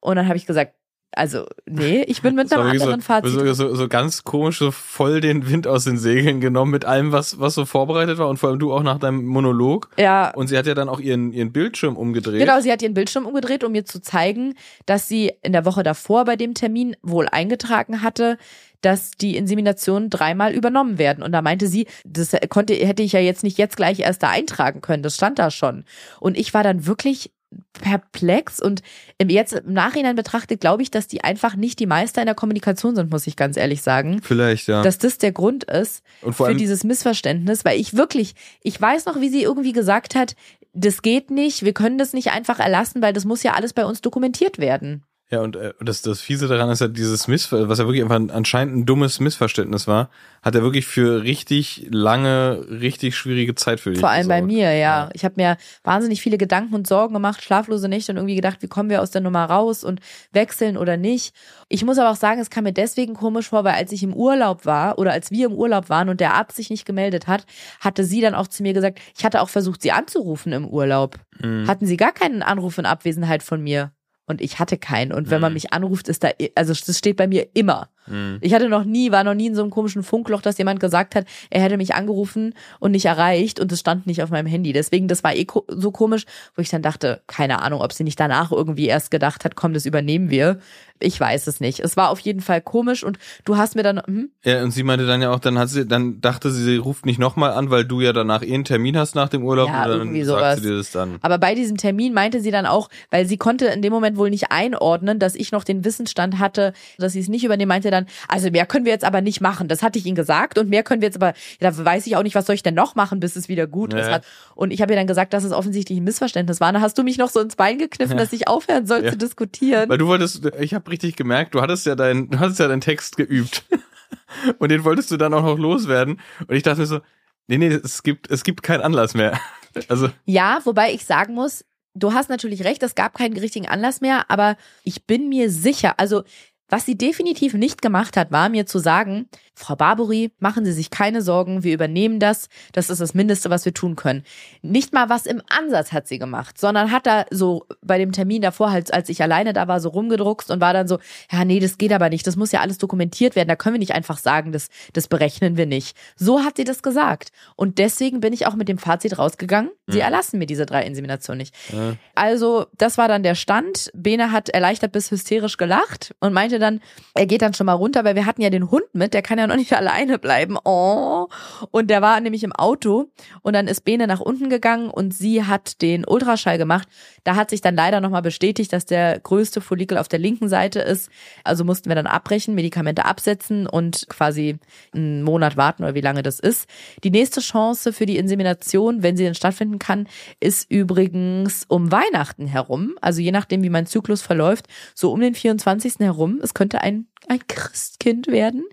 Und dann habe ich gesagt, also, nee, ich bin mit einem anderen so, Fazit. So, so, so ganz komisch, so voll den Wind aus den Segeln genommen mit allem, was, was so vorbereitet war und vor allem du auch nach deinem Monolog. Ja, Und sie hat ja dann auch ihren, ihren Bildschirm umgedreht. Genau, sie hat ihren Bildschirm umgedreht, um mir zu zeigen, dass sie in der Woche davor bei dem Termin wohl eingetragen hatte, dass die Inseminationen dreimal übernommen werden. Und da meinte sie, das konnte, hätte ich ja jetzt nicht jetzt gleich erst da eintragen können. Das stand da schon. Und ich war dann wirklich perplex und im, jetzt im Nachhinein betrachtet glaube ich, dass die einfach nicht die Meister in der Kommunikation sind, muss ich ganz ehrlich sagen. Vielleicht, ja. Dass das der Grund ist, für dieses Missverständnis, weil ich wirklich, ich weiß noch, wie sie irgendwie gesagt hat, das geht nicht, wir können das nicht einfach erlassen, weil das muss ja alles bei uns dokumentiert werden. Ja, und äh, das, das Fiese daran ist ja dieses Missver was ja wirklich einfach anscheinend ein dummes Missverständnis war, hat er wirklich für richtig lange, richtig schwierige Zeit für dich Vor allem bei gesorgt. mir, ja. Ich habe mir wahnsinnig viele Gedanken und Sorgen gemacht, schlaflose Nächte und irgendwie gedacht, wie kommen wir aus der Nummer raus und wechseln oder nicht. Ich muss aber auch sagen, es kam mir deswegen komisch vor, weil als ich im Urlaub war oder als wir im Urlaub waren und der Arzt sich nicht gemeldet hat, hatte sie dann auch zu mir gesagt, ich hatte auch versucht, sie anzurufen im Urlaub. Mhm. Hatten sie gar keinen Anruf in Abwesenheit von mir. Und ich hatte keinen. Und wenn man Mhm. mich anruft, ist da, also das steht bei mir immer. Mhm. Ich hatte noch nie, war noch nie in so einem komischen Funkloch, dass jemand gesagt hat, er hätte mich angerufen und nicht erreicht und es stand nicht auf meinem Handy. Deswegen, das war eh ko so komisch, wo ich dann dachte, keine Ahnung, ob sie nicht danach irgendwie erst gedacht hat, komm, das übernehmen wir. Ich weiß es nicht. Es war auf jeden Fall komisch und du hast mir dann, hm? Ja, und sie meinte dann ja auch, dann hat sie, dann dachte sie, sie ruft nicht nochmal an, weil du ja danach eh einen Termin hast nach dem Urlaub Ja, und dann irgendwie sagt sowas. sie dir das dann. aber bei diesem Termin meinte sie dann auch, weil sie konnte in dem Moment wohl nicht einordnen, dass ich noch den Wissensstand hatte, dass sie es nicht übernehmen, meinte dann, also mehr können wir jetzt aber nicht machen. Das hatte ich ihnen gesagt und mehr können wir jetzt aber, ja, da weiß ich auch nicht, was soll ich denn noch machen, bis es wieder gut ist. Ja. Und ich habe ihr dann gesagt, dass es offensichtlich ein Missverständnis war. Dann hast du mich noch so ins Bein gekniffen, Ja. dass ich aufhören soll Ja. zu diskutieren. Weil du wolltest, ich habe richtig gemerkt, du hattest ja dein, du hattest ja deinen Text geübt. *laughs* und den wolltest du dann auch noch loswerden. Und ich dachte mir so, nee, nee, es gibt, es gibt keinen Anlass mehr. *laughs* Also, Ja, wobei ich sagen muss, du hast natürlich recht, es gab keinen richtigen Anlass mehr, aber ich bin mir sicher, also was sie definitiv nicht gemacht hat, war mir zu sagen, Frau Barbary, machen Sie sich keine Sorgen, wir übernehmen das, das ist das Mindeste, was wir tun können. Nicht mal was im Ansatz hat sie gemacht, sondern hat da so bei dem Termin davor, halt, als ich alleine da war, so rumgedruckst und war dann so, ja, nee, das geht aber nicht, das muss ja alles dokumentiert werden, da können wir nicht einfach sagen, das, das berechnen wir nicht. So hat sie das gesagt. Und deswegen bin ich auch mit dem Fazit rausgegangen, sie Mhm. erlassen mir diese drei Inseminationen nicht. äh, Also, das war dann der Stand. Bene hat erleichtert bis hysterisch gelacht und meinte dann, er geht dann schon mal runter, weil wir hatten ja den Hund mit, der kann ja noch nicht *laughs* alleine bleiben. Oh. Und der war nämlich im Auto und dann ist Bene nach unten gegangen und sie hat den Ultraschall gemacht. Da hat sich dann leider nochmal bestätigt, dass der größte Follikel auf der linken Seite ist. Also mussten wir dann abbrechen, Medikamente absetzen und quasi einen Monat warten oder wie lange das ist. Die nächste Chance für die Insemination, wenn sie denn stattfinden kann, ist übrigens um Weihnachten herum. Also je nachdem, wie mein Zyklus verläuft, so um den 24. herum. Es könnte ein, ein Christkind werden.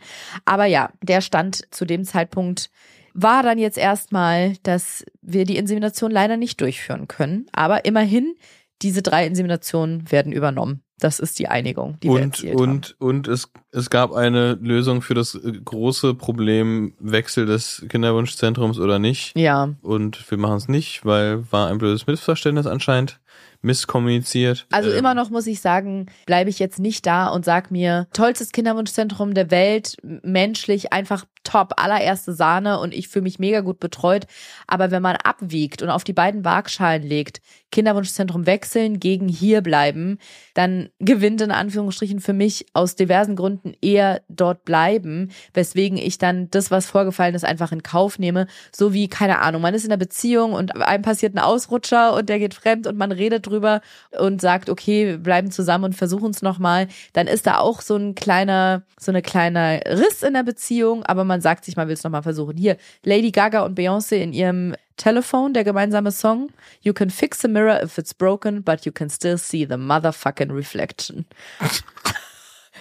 Aber ja, der Stand zu dem Zeitpunkt war dann jetzt erstmal, dass wir die Insemination leider nicht durchführen können. Aber immerhin, diese drei Inseminationen werden übernommen. Das ist die Einigung, die wir und, haben. und, und es, es gab eine Lösung für das äh, große Problem Wechsel des Kinderwunschzentrums oder nicht. Ja, Und wir machen es nicht, weil war ein blödes Missverständnis anscheinend. Misskommuniziert. Also Ähm, immer noch muss ich sagen, bleibe ich jetzt nicht da und sag mir, tollstes Kinderwunschzentrum der Welt, menschlich einfach top, allererste Sahne und ich fühle mich mega gut betreut. Aber wenn man abwiegt und auf die beiden Waagschalen legt, Kinderwunschzentrum wechseln gegen hier bleiben, dann gewinnt in Anführungsstrichen für mich aus diversen Gründen eher dort bleiben, weswegen ich dann das, was vorgefallen ist, einfach in Kauf nehme. So wie, keine Ahnung, man ist in einer Beziehung und einem passiert ein Ausrutscher und der geht fremd und man redet drüber und sagt, okay, bleiben zusammen und versuchen es nochmal. Dann ist da auch so ein kleiner, so eine kleiner Riss in der Beziehung, aber man sagt sich, man will es nochmal versuchen. Hier, Lady Gaga und Beyoncé in ihrem Telephone, der gemeinsame Song. You can fix a mirror if it's broken, but you can still see the motherfucking reflection. *laughs*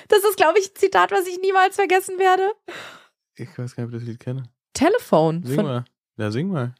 Das ist, glaube ich, ein Zitat, was ich niemals vergessen werde. Ich weiß gar nicht, ob ich das Lied kenne. Telefon. Sing mal. Ja, sing mal.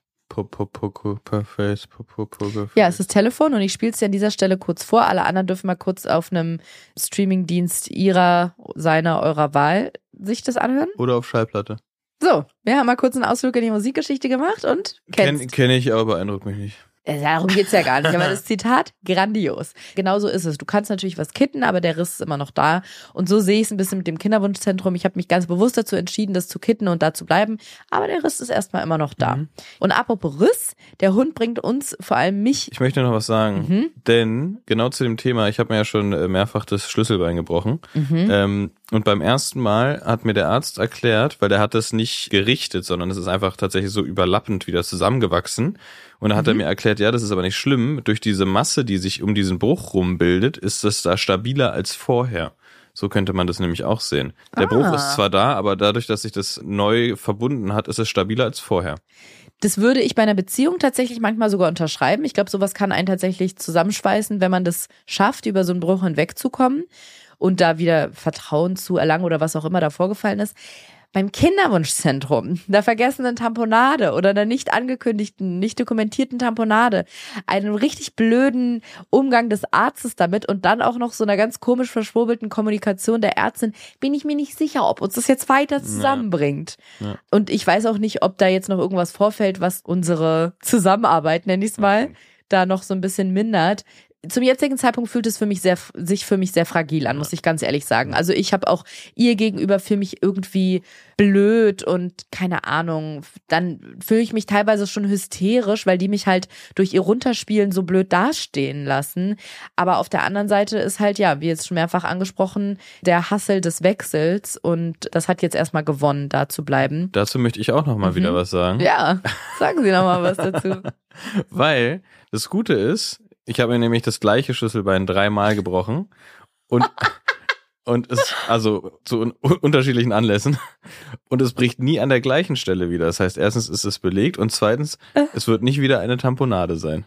Ja, es ist Telefon und ich spiele es dir an dieser Stelle kurz vor. Alle anderen dürfen mal kurz auf einem Streamingdienst ihrer, seiner, eurer Wahl sich das anhören. Oder auf Schallplatte. So, wir haben mal kurz einen Ausflug in die Musikgeschichte gemacht und kennst. Kenn, kenn ich, aber beeindruckt mich nicht. Äh, Darum geht's ja gar nicht. Aber das *laughs* Zitat, grandios. Genauso ist es. Du kannst natürlich was kitten, aber der Riss ist immer noch da. Und so sehe ich es ein bisschen mit dem Kinderwunschzentrum. Ich habe mich ganz bewusst dazu entschieden, das zu kitten und da zu bleiben. Aber der Riss ist erstmal immer noch da. Mhm. Und apropos Riss, der Hund bringt uns, vor allem mich, Ich möchte noch was sagen. Mhm. Denn genau zu dem Thema, ich habe mir ja schon mehrfach das Schlüsselbein gebrochen. Mhm. Ähm, und beim ersten Mal hat mir der Arzt erklärt, weil der hat das nicht gerichtet, sondern es ist einfach tatsächlich so überlappend wieder zusammengewachsen. Und da hat Mhm. er mir erklärt, ja, das ist aber nicht schlimm. Durch diese Masse, die sich um diesen Bruch rum bildet, ist das da stabiler als vorher. So könnte man das nämlich auch sehen. Der Ah. Bruch ist zwar da, aber dadurch, dass sich das neu verbunden hat, ist es stabiler als vorher. Das würde ich bei einer Beziehung tatsächlich manchmal sogar unterschreiben. Ich glaube, sowas kann einen tatsächlich zusammenschweißen, wenn man das schafft, über so einen Bruch hinwegzukommen und da wieder Vertrauen zu erlangen oder was auch immer da vorgefallen ist. Beim Kinderwunschzentrum, der vergessenen Tamponade oder der nicht angekündigten, nicht dokumentierten Tamponade, einen richtig blöden Umgang des Arztes damit und dann auch noch so einer ganz komisch verschwurbelten Kommunikation der Ärztin, bin ich mir nicht sicher, ob uns das jetzt weiter zusammenbringt. Ja. Und ich weiß auch nicht, ob da jetzt noch irgendwas vorfällt, was unsere Zusammenarbeit, nenn ich es mal, da noch so ein bisschen mindert. Zum jetzigen Zeitpunkt fühlt es für mich sehr, sich für mich sehr fragil an, muss ich ganz ehrlich sagen. Also ich habe auch ihr gegenüber für mich irgendwie blöd und keine Ahnung. Dann fühle ich mich teilweise schon hysterisch, weil die mich halt durch ihr Runterspielen so blöd dastehen lassen. Aber auf der anderen Seite ist halt, ja, wie jetzt schon mehrfach angesprochen, der Hassel des Wechsels und das hat jetzt erstmal gewonnen, da zu bleiben. Dazu möchte ich auch noch mal Mhm. wieder was sagen. Ja, sagen Sie noch mal was dazu. *laughs* Weil das Gute ist, ich habe mir nämlich das gleiche Schlüsselbein dreimal gebrochen und *laughs* und es also zu un unterschiedlichen Anlässen und es bricht nie an der gleichen Stelle wieder. Das heißt, erstens ist es belegt und zweitens, es wird nicht wieder eine Tamponade sein.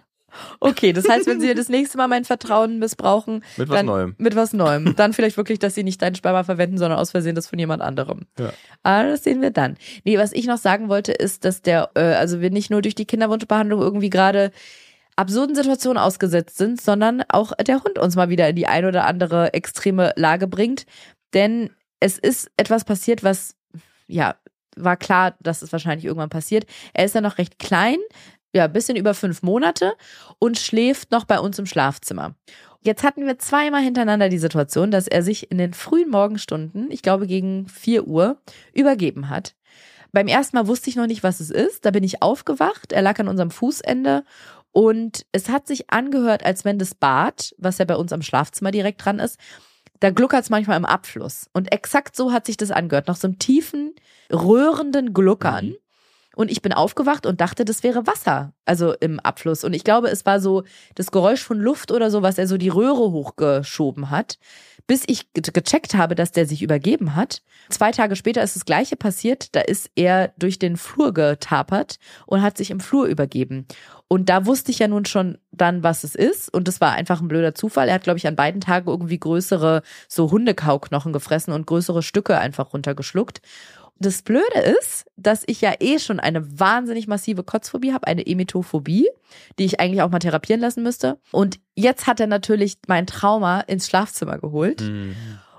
Okay, das heißt, wenn Sie *laughs* das nächste Mal mein Vertrauen missbrauchen, Mit was dann, Neuem. Mit was Neuem. *laughs* Dann vielleicht wirklich, dass Sie nicht deinen Sperma verwenden, sondern aus Versehen das von jemand anderem. Ja. Aber das sehen wir dann. Nee, was ich noch sagen wollte, ist, dass der, äh, also wir nicht nur durch die Kinderwunschbehandlung irgendwie gerade absurden Situationen ausgesetzt sind, sondern auch der Hund uns mal wieder in die ein oder andere extreme Lage bringt. Denn es ist etwas passiert, was, ja, war klar, dass es wahrscheinlich irgendwann passiert. Er ist ja noch recht klein, ja, bisschen über fünf Monate und schläft noch bei uns im Schlafzimmer. Jetzt hatten wir zweimal hintereinander die Situation, dass er sich in den frühen Morgenstunden, ich glaube gegen vier Uhr, übergeben hat. Beim ersten Mal wusste ich noch nicht, was es ist. Da bin ich aufgewacht. Er lag an unserem Fußende und es hat sich angehört, als wenn das Bad, was ja bei uns am Schlafzimmer direkt dran ist, da gluckert es manchmal im Abfluss. Und exakt so hat sich das angehört. Nach so einem tiefen, röhrenden Gluckern. Mhm. Und ich bin aufgewacht und dachte, das wäre Wasser, also im Abfluss. Und ich glaube, es war so das Geräusch von Luft oder so, was er so die Röhre hochgeschoben hat, bis ich ge- gecheckt habe, dass der sich übergeben hat. Zwei Tage später ist das Gleiche passiert. Da ist er durch den Flur getapert und hat sich im Flur übergeben. Und da wusste ich ja nun schon dann, was es ist. Und das war einfach ein blöder Zufall. Er hat, glaube ich, an beiden Tagen irgendwie größere, so Hundekauknochen gefressen und größere Stücke einfach runtergeschluckt. Das Blöde ist, dass ich ja eh schon eine wahnsinnig massive Kotzphobie habe, eine Emetophobie, die ich eigentlich auch mal therapieren lassen müsste. Und jetzt hat er natürlich mein Trauma ins Schlafzimmer geholt. Mhm.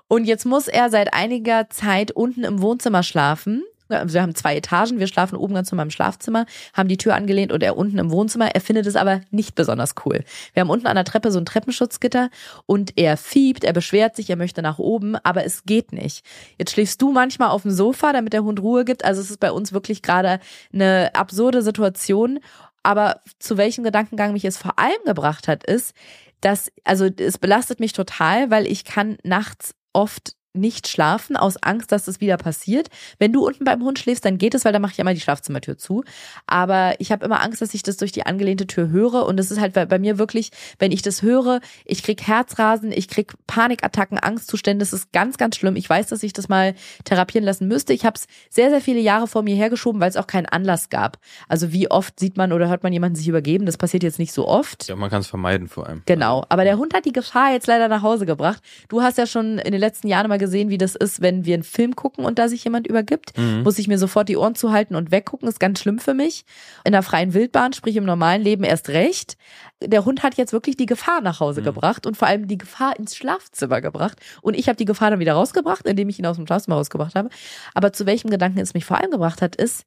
Und jetzt muss er seit einiger Zeit unten im Wohnzimmer schlafen. Also Wir haben zwei Etagen, wir schlafen oben ganz normal im Schlafzimmer, haben die Tür angelehnt und er unten im Wohnzimmer. Er findet es aber nicht besonders cool. Wir haben unten an der Treppe so ein Treppenschutzgitter und er fiebt, er beschwert sich, er möchte nach oben, aber es geht nicht. Jetzt schläfst du manchmal auf dem Sofa, damit der Hund Ruhe gibt. Also es ist bei uns wirklich gerade eine absurde Situation. Aber zu welchem Gedankengang mich es vor allem gebracht hat, ist, dass, also es belastet mich total, weil ich kann nachts oft nicht schlafen aus Angst, dass es wieder passiert. Wenn du unten beim Hund schläfst, dann geht es, weil da mache ich immer die Schlafzimmertür zu. Aber ich habe immer Angst, dass ich das durch die angelehnte Tür höre. Und es ist halt bei, bei mir wirklich, wenn ich das höre, ich krieg Herzrasen, ich krieg Panikattacken, Angstzustände. Das ist ganz, ganz schlimm. Ich weiß, dass ich das mal therapieren lassen müsste. Ich habe es sehr, sehr viele Jahre vor mir hergeschoben, weil es auch keinen Anlass gab. Also wie oft sieht man oder hört man jemanden sich übergeben? Das passiert jetzt nicht so oft. Ja, man kann es vermeiden vor allem. Genau, aber der Hund hat die Gefahr jetzt leider nach Hause gebracht. Du hast ja schon in den letzten Jahren mal gesehen, wie das ist, wenn wir einen Film gucken und da sich jemand übergibt. Mhm. Muss ich mir sofort die Ohren zuhalten und weggucken, ist ganz schlimm für mich. In der freien Wildbahn, sprich im normalen Leben erst recht. Der Hund hat jetzt wirklich die Gefahr nach Hause gebracht und vor allem die Gefahr ins Schlafzimmer gebracht. Und ich habe die Gefahr dann wieder rausgebracht, indem ich ihn aus dem Schlafzimmer rausgebracht habe. Aber zu welchem Gedanken es mich vor allem gebracht hat, ist,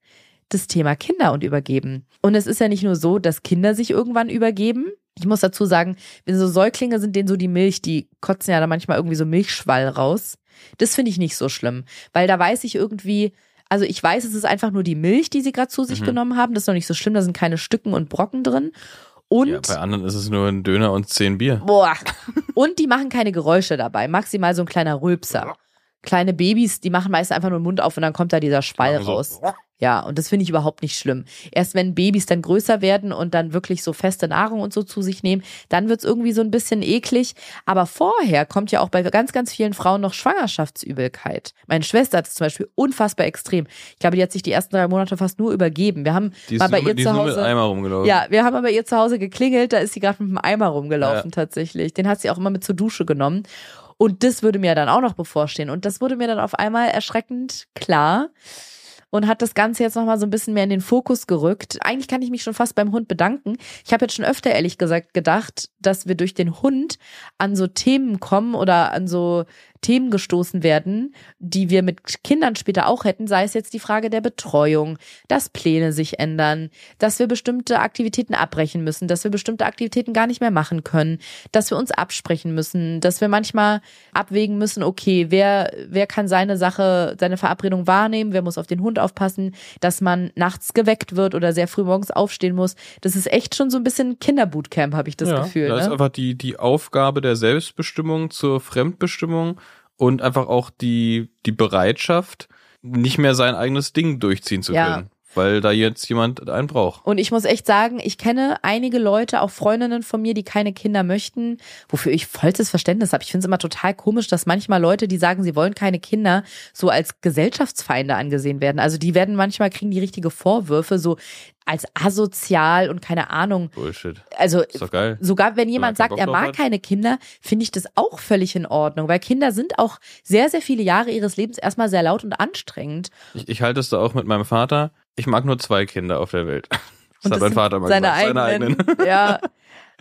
das Thema Kinder und Übergeben. Und es ist ja nicht nur so, dass Kinder sich irgendwann übergeben. Ich muss dazu sagen, wenn so Säuglinge sind, denen so die Milch, die kotzen ja da manchmal irgendwie so Milchschwall raus. Das finde ich nicht so schlimm, weil da weiß ich irgendwie, also ich weiß, es ist einfach nur die Milch, die sie gerade zu sich Mhm. genommen haben. Das ist noch nicht so schlimm, da sind keine Stücken und Brocken drin. Und Ja, bei anderen ist es nur ein Döner und zehn Bier. Boah. *laughs* Und die machen keine Geräusche dabei. Maximal so ein kleiner Rülpser. Kleine Babys, die machen meist einfach nur den Mund auf und dann kommt da dieser Schwall Machen so. *laughs* Ja, und das finde ich überhaupt nicht schlimm. Erst wenn Babys dann größer werden und dann wirklich so feste Nahrung und so zu sich nehmen, dann wird's irgendwie so ein bisschen eklig. Aber vorher kommt ja auch bei ganz, ganz vielen Frauen noch Schwangerschaftsübelkeit. Meine Schwester hat es zum Beispiel unfassbar extrem. Ich glaube, die hat sich die ersten drei Monate fast nur übergeben. Wir haben Die ist, mal bei nur, ihr die zu ist nur mit Hause. Eimer rumgelaufen. Ja, wir haben aber ihr zu Hause geklingelt, da ist sie gerade mit dem Eimer rumgelaufen tatsächlich. Den hat sie auch immer mit zur Dusche genommen. Und das würde mir dann auch noch bevorstehen. Und das wurde mir dann auf einmal erschreckend klar und hat das Ganze jetzt nochmal so ein bisschen mehr in den Fokus gerückt. Eigentlich kann ich mich schon fast beim Hund bedanken. Ich habe jetzt schon öfter ehrlich gesagt gedacht, dass wir durch den Hund an so Themen kommen oder an so Themen gestoßen werden, die wir mit Kindern später auch hätten, sei es jetzt die Frage der Betreuung, dass Pläne sich ändern, dass wir bestimmte Aktivitäten abbrechen müssen, dass wir bestimmte Aktivitäten gar nicht mehr machen können, dass wir uns absprechen müssen, dass wir manchmal abwägen müssen, okay, wer, wer kann seine Sache, seine Verabredung wahrnehmen, wer muss auf den Hund aufpassen, dass man nachts geweckt wird oder sehr früh morgens aufstehen muss. Das ist echt schon so ein bisschen Kinderbootcamp, habe ich das ja, Gefühl. Da ist Ne? einfach die, die Aufgabe der Selbstbestimmung zur Fremdbestimmung und einfach auch die, die Bereitschaft, nicht mehr sein eigenes Ding durchziehen zu Ja. können. Weil da jetzt jemand einen braucht. Und ich muss echt sagen, ich kenne einige Leute, auch Freundinnen von mir, die keine Kinder möchten, wofür ich vollstes Verständnis habe. Ich finde es immer total komisch, dass manchmal Leute, die sagen, sie wollen keine Kinder, so als Gesellschaftsfeinde angesehen werden. Also die werden manchmal, kriegen die richtige Vorwürfe, so als asozial und keine Ahnung. Bullshit. Also Ist doch geil. sogar wenn jemand sagt, er mag hat. keine Kinder, finde ich das auch völlig in Ordnung, weil Kinder sind auch sehr, sehr viele Jahre ihres Lebens erstmal sehr laut und anstrengend. Ich, ich halte es da auch mit meinem Vater. Ich mag nur zwei Kinder auf der Welt. Das Und hat mein sind Vater mal seine gesagt. eigenen. *laughs* Ja. *laughs*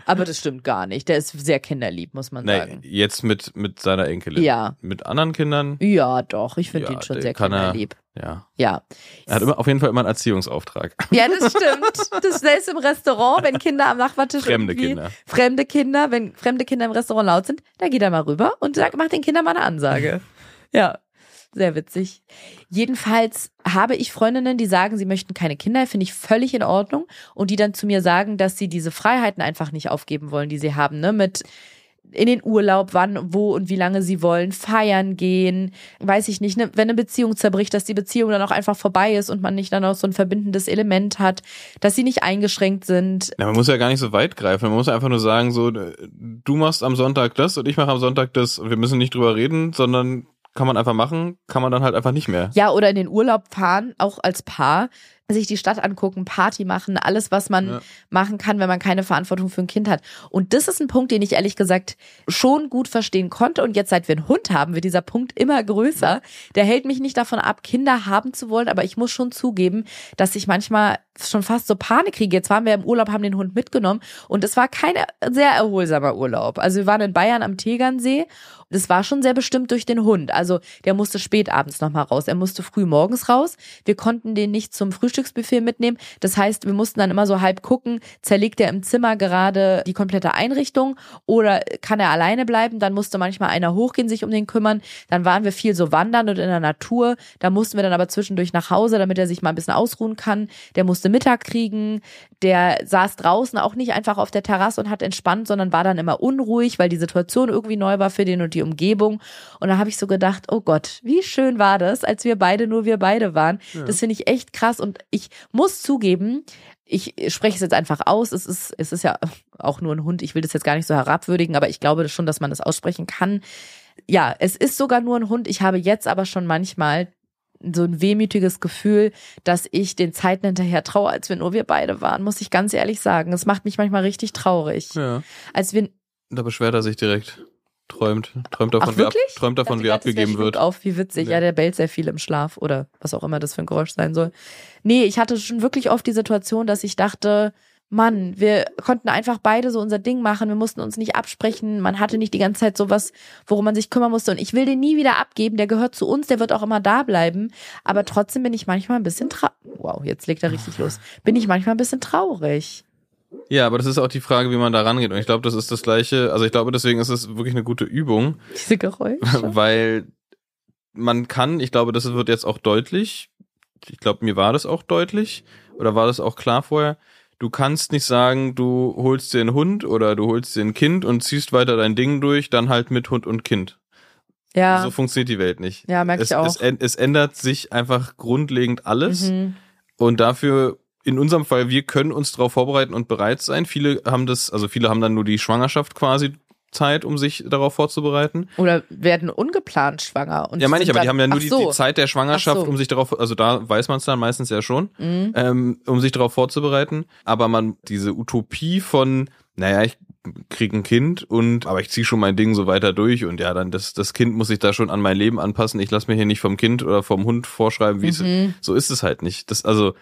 Aber das stimmt gar nicht. Der ist sehr kinderlieb, muss man Nee, sagen. jetzt mit, mit seiner Enkelin. Ja. Mit anderen Kindern, Ja, doch. Ich finde Ja, ihn schon sehr kann er- kinderlieb. ja. Ja. Er hat immer, auf jeden Fall immer einen Erziehungsauftrag. *laughs* Ja, das stimmt. Das ist im Restaurant, wenn Kinder am Nachbartisch Fremde Kinder. Fremde Kinder, wenn fremde Kinder im Restaurant laut sind, da geht er mal rüber und sagt, macht den Kindern mal eine Ansage. Ja. Sehr witzig. Jedenfalls habe ich Freundinnen, die sagen, sie möchten keine Kinder, finde ich völlig in Ordnung. Und die dann zu mir sagen, dass sie diese Freiheiten einfach nicht aufgeben wollen, die sie haben, ne? Mit in den Urlaub, wann, wo und wie lange sie wollen, feiern gehen, weiß ich nicht, ne, wenn eine Beziehung zerbricht, dass die Beziehung dann auch einfach vorbei ist und man nicht dann auch so ein verbindendes Element hat, dass sie nicht eingeschränkt sind. Ja, man muss ja gar nicht so weit greifen. Man muss einfach nur sagen, so, du machst am Sonntag das und ich mache am Sonntag das. Und wir müssen nicht drüber reden, sondern kann man einfach machen, kann man dann halt einfach nicht mehr. Ja, oder in den Urlaub fahren, auch als Paar, sich die Stadt angucken, Party machen, alles, was man Ja. machen kann, wenn man keine Verantwortung für ein Kind hat. Und das ist ein Punkt, den ich ehrlich gesagt schon gut verstehen konnte. Und jetzt, seit wir einen Hund haben, wird dieser Punkt immer größer. Der hält mich nicht davon ab, Kinder haben zu wollen, aber ich muss schon zugeben, dass ich manchmal schon fast so Panik kriege. Jetzt waren wir im Urlaub, haben den Hund mitgenommen und es war kein sehr erholsamer Urlaub. Also wir waren in Bayern am Tegernsee das war schon sehr bestimmt durch den Hund. Also der musste spät abends nochmal raus. Er musste früh morgens raus. Wir konnten den nicht zum Frühstücksbuffet mitnehmen. Das heißt, wir mussten dann immer so halb gucken, zerlegt er im Zimmer gerade die komplette Einrichtung oder kann er alleine bleiben? Dann musste manchmal einer hochgehen, sich um den kümmern. Dann waren wir viel so wandern und in der Natur. Da mussten wir dann aber zwischendurch nach Hause, damit er sich mal ein bisschen ausruhen kann. Der musste Mittag kriegen. Der saß draußen auch nicht einfach auf der Terrasse und hat entspannt, sondern war dann immer unruhig, weil die Situation irgendwie neu war für den und die Umgebung. Und da habe ich so gedacht, oh Gott, wie schön war das, als wir beide nur wir beide waren. Das finde ich echt krass und ich muss zugeben, ich spreche es jetzt einfach aus. Es ist, es ist ja auch nur ein Hund. Ich will das jetzt gar nicht so herabwürdigen, aber ich glaube schon, dass man das aussprechen kann. Ja, es ist sogar nur ein Hund. Ich habe jetzt aber schon manchmal so ein wehmütiges Gefühl, dass ich den Zeiten hinterher traue, als wir nur wir beide waren, muss ich ganz ehrlich sagen. Es macht mich manchmal richtig traurig. Ja. Als wir Da beschwert er sich direkt. Träumt. Träumt davon, Ach, wie, ab, träumt davon, wie abgegeben wird. Auf, wie witzig. Nee. Ja, der bellt sehr viel im Schlaf oder was auch immer das für ein Geräusch sein soll. Nee, ich hatte schon wirklich oft die Situation, dass ich dachte, Mann, wir konnten einfach beide so unser Ding machen. Wir mussten uns nicht absprechen. Man hatte nicht die ganze Zeit sowas, worum man sich kümmern musste. Und ich will den nie wieder abgeben. Der gehört zu uns. Der wird auch immer da bleiben. Aber trotzdem bin ich manchmal ein bisschen traurig. Wow, jetzt legt er richtig los. Bin ich manchmal ein bisschen traurig. Ja, aber das ist auch die Frage, wie man da rangeht. Und ich glaube, das ist das Gleiche. Also ich glaube, deswegen ist es wirklich eine gute Übung, Diese Geräusche. *laughs* weil man kann, ich glaube, das wird jetzt auch deutlich. Ich glaube, mir war das auch deutlich. Oder war das auch klar vorher? Du kannst nicht sagen, du holst dir einen Hund oder du holst dir ein Kind und ziehst weiter dein Ding durch, dann halt mit Hund und Kind. Ja, So funktioniert die Welt nicht. ja, merke Es, ich auch. es, es ändert sich einfach grundlegend alles. Mhm. Und dafür, in unserem Fall, wir können uns darauf vorbereiten und bereit sein. Viele haben das, also viele haben dann nur die Schwangerschaft quasi Zeit, um sich darauf vorzubereiten. Oder werden ungeplant schwanger. Und Ja, meine ich, aber die haben ja nur die, so. die Zeit der Schwangerschaft, so. um sich darauf, also da weiß man es dann meistens ja schon, Mhm. ähm, um sich darauf vorzubereiten. Aber man, diese Utopie von, naja, ich krieg ein Kind und aber ich ziehe schon mein Ding so weiter durch und ja, dann das, das Kind muss sich da schon an mein Leben anpassen. Ich lasse mir hier nicht vom Kind oder vom Hund vorschreiben, wie Mhm. es so ist es halt nicht. Das also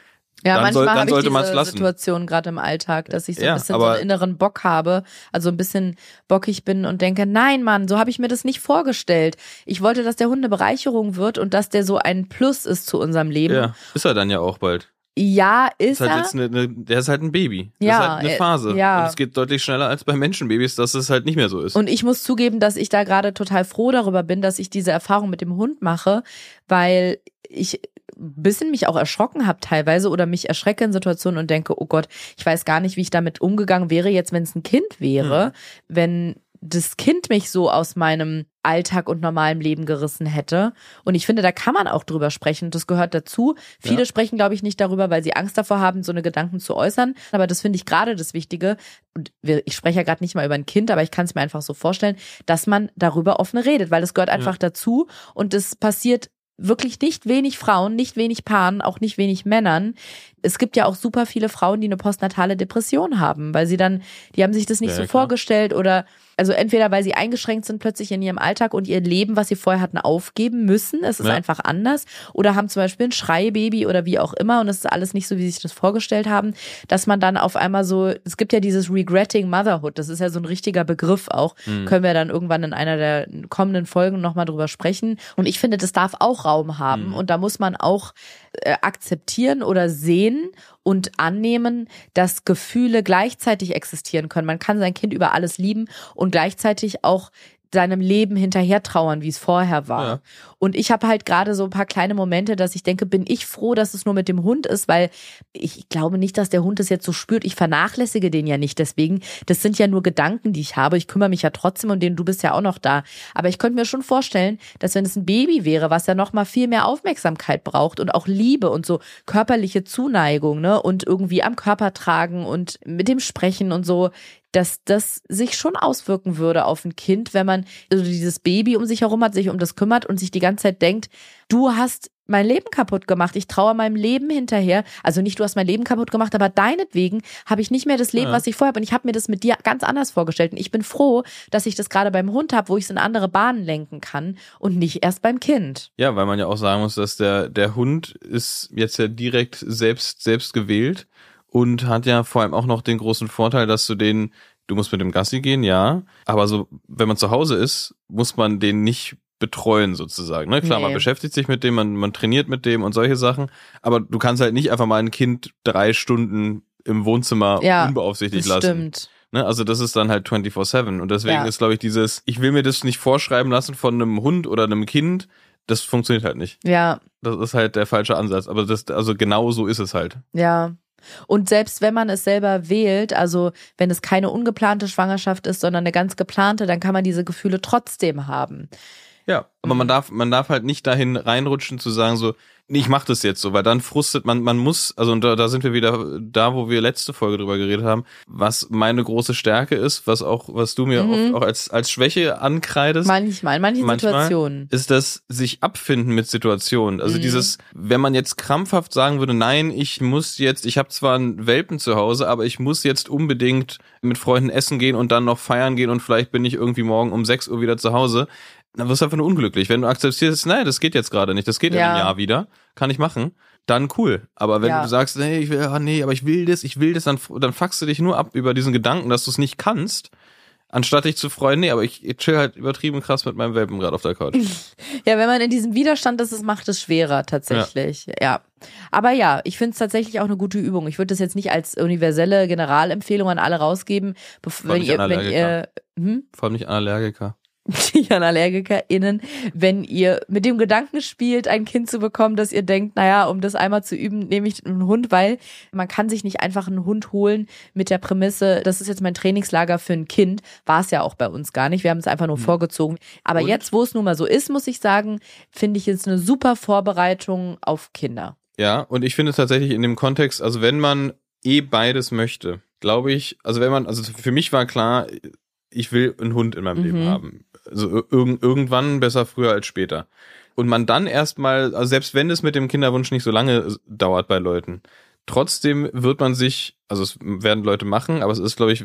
Ja, Dann manchmal soll- habe ich diese. Situation gerade im Alltag, dass ich so ein Ja, bisschen so einen inneren Bock habe, also ein bisschen bockig bin und denke, nein, Mann, so habe ich mir das nicht vorgestellt. Ich wollte, dass der Hund eine Bereicherung wird und dass der so ein Plus ist zu unserem Leben. ja, ist er dann ja auch bald. Ja, ist, Ist halt er. jetzt eine, eine, der ist halt ein Baby. Das Ja, ist halt eine äh, Phase. ja. Und es geht deutlich schneller als bei Menschenbabys, dass es halt nicht mehr so ist. Und ich muss zugeben, dass ich da gerade total froh darüber bin, dass ich diese Erfahrung mit dem Hund mache, weil ich ein bisschen mich auch erschrocken habe teilweise oder mich erschrecke in Situationen und denke, oh Gott, ich weiß gar nicht, wie ich damit umgegangen wäre, jetzt wenn es ein Kind wäre, wenn das Kind mich so aus meinem Alltag und normalem Leben gerissen hätte. Und ich finde, da kann man auch drüber sprechen. Das gehört dazu. Viele Ja. sprechen, glaube ich, nicht darüber, weil sie Angst davor haben, so eine Gedanken zu äußern. Aber das finde ich gerade das Wichtige. Und ich spreche ja gerade nicht mal über ein Kind, aber ich kann es mir einfach so vorstellen, dass man darüber offen redet, weil es gehört einfach dazu. Und das passiert wirklich nicht wenig Frauen, nicht wenig Paaren, auch nicht wenig Männern. Es gibt ja auch super viele Frauen, die eine postnatale Depression haben, weil sie dann, die haben sich das nicht Ja, so klar. vorgestellt oder also entweder weil sie eingeschränkt sind plötzlich in ihrem Alltag und ihr Leben, was sie vorher hatten, aufgeben müssen. Es ist Ja. einfach anders. Oder haben zum Beispiel ein Schreibaby oder wie auch immer und es ist alles nicht so, wie sie sich das vorgestellt haben, dass man dann auf einmal so, es gibt ja dieses Regretting Motherhood, das ist ja so ein richtiger Begriff auch. Können wir dann irgendwann in einer der kommenden Folgen nochmal drüber sprechen. Und ich finde, das darf auch Raum haben und da muss man auch äh, akzeptieren oder sehen und annehmen, dass Gefühle gleichzeitig existieren können. Man kann sein Kind über alles lieben und gleichzeitig auch seinem Leben hinterher trauern, wie es vorher war. Ja. Und ich habe halt gerade so ein paar kleine Momente, dass ich denke, bin ich froh, dass es nur mit dem Hund ist, weil ich glaube nicht, dass der Hund es jetzt so spürt. Ich vernachlässige den ja nicht. Deswegen, das sind ja nur Gedanken, die ich habe. Ich kümmere mich ja trotzdem um den. Du bist ja auch noch da. Aber ich könnte mir schon vorstellen, dass wenn es ein Baby wäre, was ja noch mal viel mehr Aufmerksamkeit braucht und auch Liebe und so körperliche Zuneigung, ne, und irgendwie am Körper tragen und mit dem sprechen und so, dass das sich schon auswirken würde auf ein Kind, wenn man also dieses Baby um sich herum hat, sich um das kümmert und sich die ganze Zeit denkt, du hast mein Leben kaputt gemacht. Ich traue meinem Leben hinterher. Also nicht du hast mein Leben kaputt gemacht, aber deinetwegen habe ich nicht mehr das Leben, Ja. was ich vorher habe. Und ich habe mir das mit dir ganz anders vorgestellt. Und ich bin froh, dass ich das gerade beim Hund habe, wo ich es in andere Bahnen lenken kann und nicht erst beim Kind. Ja, weil man ja auch sagen muss, dass der, der Hund ist jetzt ja direkt selbst, selbst gewählt und hat ja vor allem auch noch den großen Vorteil, dass du den, du musst mit dem Gassi gehen, ja, aber so, wenn man zu Hause ist, muss man den nicht betreuen sozusagen. Ne? Klar, Nee. man beschäftigt sich mit dem, man, man trainiert mit dem und solche Sachen, aber du kannst halt nicht einfach mal ein Kind drei Stunden im Wohnzimmer Ja, unbeaufsichtigt Das lassen. stimmt. Ne? Also das ist dann halt 24-7. Und deswegen Ja. ist, glaube ich, dieses, ich will mir das nicht vorschreiben lassen von einem Hund oder einem Kind, das funktioniert halt nicht. Ja, Das ist halt der falsche Ansatz. Aber das, also genau so ist es halt. Ja. Und selbst wenn man es selber wählt, also wenn es keine ungeplante Schwangerschaft ist, sondern eine ganz geplante, dann kann man diese Gefühle trotzdem haben. Ja. Aber Mhm. man darf, man darf halt nicht dahin reinrutschen zu sagen so, nee, ich mach das jetzt so, weil dann frustet man, man muss, also und da, da sind wir wieder da, wo wir letzte Folge drüber geredet haben, was meine große Stärke ist, was auch, was du mir Mhm. oft auch als, als Schwäche ankreidest. Manchmal, in manchen Manchmal Situationen. ist das sich abfinden mit Situationen. Also Mhm. dieses, wenn man jetzt krampfhaft sagen würde, nein, ich muss jetzt, ich habe zwar einen Welpen zu Hause, aber ich muss jetzt unbedingt mit Freunden essen gehen und dann noch feiern gehen und vielleicht bin ich irgendwie morgen um 6 Uhr wieder zu Hause, dann wirst du einfach nur unglücklich. Wenn du akzeptierst, nein, das geht jetzt gerade nicht, das geht in Ja. einem Jahr wieder, kann ich machen, dann cool. Aber wenn Ja. du sagst, nee, ich will, ah, nee, aber ich will das, ich will das, dann, dann fuckst du dich nur ab über diesen Gedanken, dass du es nicht kannst. Anstatt dich zu freuen, nee, aber ich chill halt übertrieben krass mit meinem Welpen gerade auf der Couch. *laughs* Ja, wenn man in diesem Widerstand ist, es macht es schwerer tatsächlich. Ja. Aber ja, ich finde es tatsächlich auch eine gute Übung. Ich würde das jetzt nicht als universelle Generalempfehlung an alle rausgeben, bev- Vor wenn ihr, wenn ihr, hm? Vor allem nicht an Allergiker. Nicht an AllergikerInnen, wenn ihr mit dem Gedanken spielt, ein Kind zu bekommen, dass ihr denkt, naja, um das einmal zu üben, nehme ich einen Hund, weil man kann sich nicht einfach einen Hund holen mit der Prämisse, das ist jetzt mein Trainingslager für ein Kind. War es ja auch bei uns gar nicht. Wir haben es einfach nur vorgezogen. Aber Und? jetzt, wo es nun mal so ist, muss ich sagen, finde ich jetzt eine super Vorbereitung auf Kinder. Ja, und ich finde tatsächlich in dem Kontext, also wenn man eh beides möchte, glaube ich, also wenn man, also für mich war klar, ich will einen Hund in meinem Mhm. Leben haben. Also irg irgendwann besser früher als später. Und man dann erstmal, also selbst wenn es mit dem Kinderwunsch nicht so lange dauert bei Leuten, trotzdem wird man sich, also es werden Leute machen, aber es ist, glaube ich,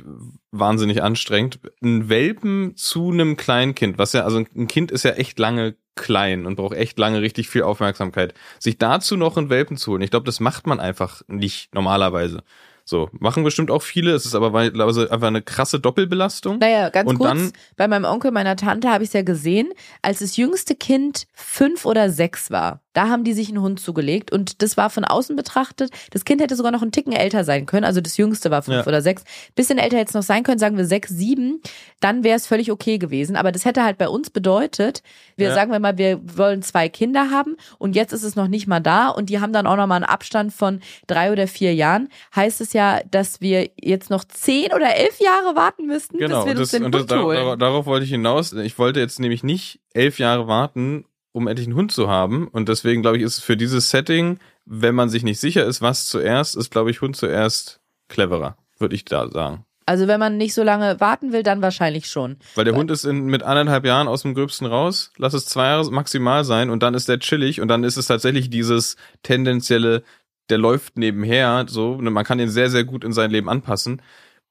wahnsinnig anstrengend, einen Welpen zu einem Kleinkind, was ja, also ein Kind ist ja echt lange klein und braucht echt lange richtig viel Aufmerksamkeit. Sich dazu noch einen Welpen zu holen, ich glaube, das macht man einfach nicht normalerweise. So, machen bestimmt auch viele, es ist aber also einfach eine krasse Doppelbelastung. Naja, ganz Und kurz, dann- bei meinem Onkel, meiner Tante habe ich es ja gesehen, als das jüngste Kind fünf oder sechs war. Da haben die sich einen Hund zugelegt und das war von außen betrachtet. Das Kind hätte sogar noch einen Ticken älter sein können. Also das jüngste war fünf Ja. oder sechs. Bisschen älter hätte es noch sein können, sagen wir sechs, sieben. Dann wäre es völlig okay gewesen. Aber das hätte halt bei uns bedeutet, wir Ja. sagen wir mal, wir wollen zwei Kinder haben und jetzt ist es noch nicht mal da und die haben dann auch noch mal einen Abstand von drei oder vier Jahren. Heißt es ja, dass wir jetzt noch zehn oder elf Jahre warten müssten, Genau, bis wir und uns das, den und das, holen. dar- darauf wollte ich hinaus. Ich wollte jetzt nämlich nicht elf Jahre warten, um endlich einen Hund zu haben. Und deswegen glaube ich, ist es für dieses Setting, wenn man sich nicht sicher ist, was zuerst, ist, glaube ich, Hund zuerst cleverer, würde ich da sagen. Also wenn man nicht so lange warten will, dann wahrscheinlich schon. Weil der Weil- Hund ist in, mit anderthalb Jahren aus dem Gröbsten raus, lass es zwei Jahre maximal sein und dann ist der chillig und dann ist es tatsächlich dieses tendenzielle, der läuft nebenher, so, und man kann ihn sehr, sehr gut in sein Leben anpassen.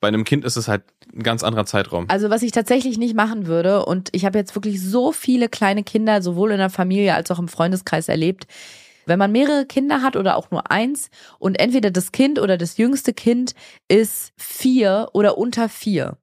Bei einem Kind ist es halt ein ganz anderer Zeitraum. Also was ich tatsächlich nicht machen würde, und ich habe jetzt wirklich so viele kleine Kinder, sowohl in der Familie als auch im Freundeskreis erlebt, wenn man mehrere Kinder hat oder auch nur eins und entweder das Kind oder das jüngste Kind ist vier oder unter vier.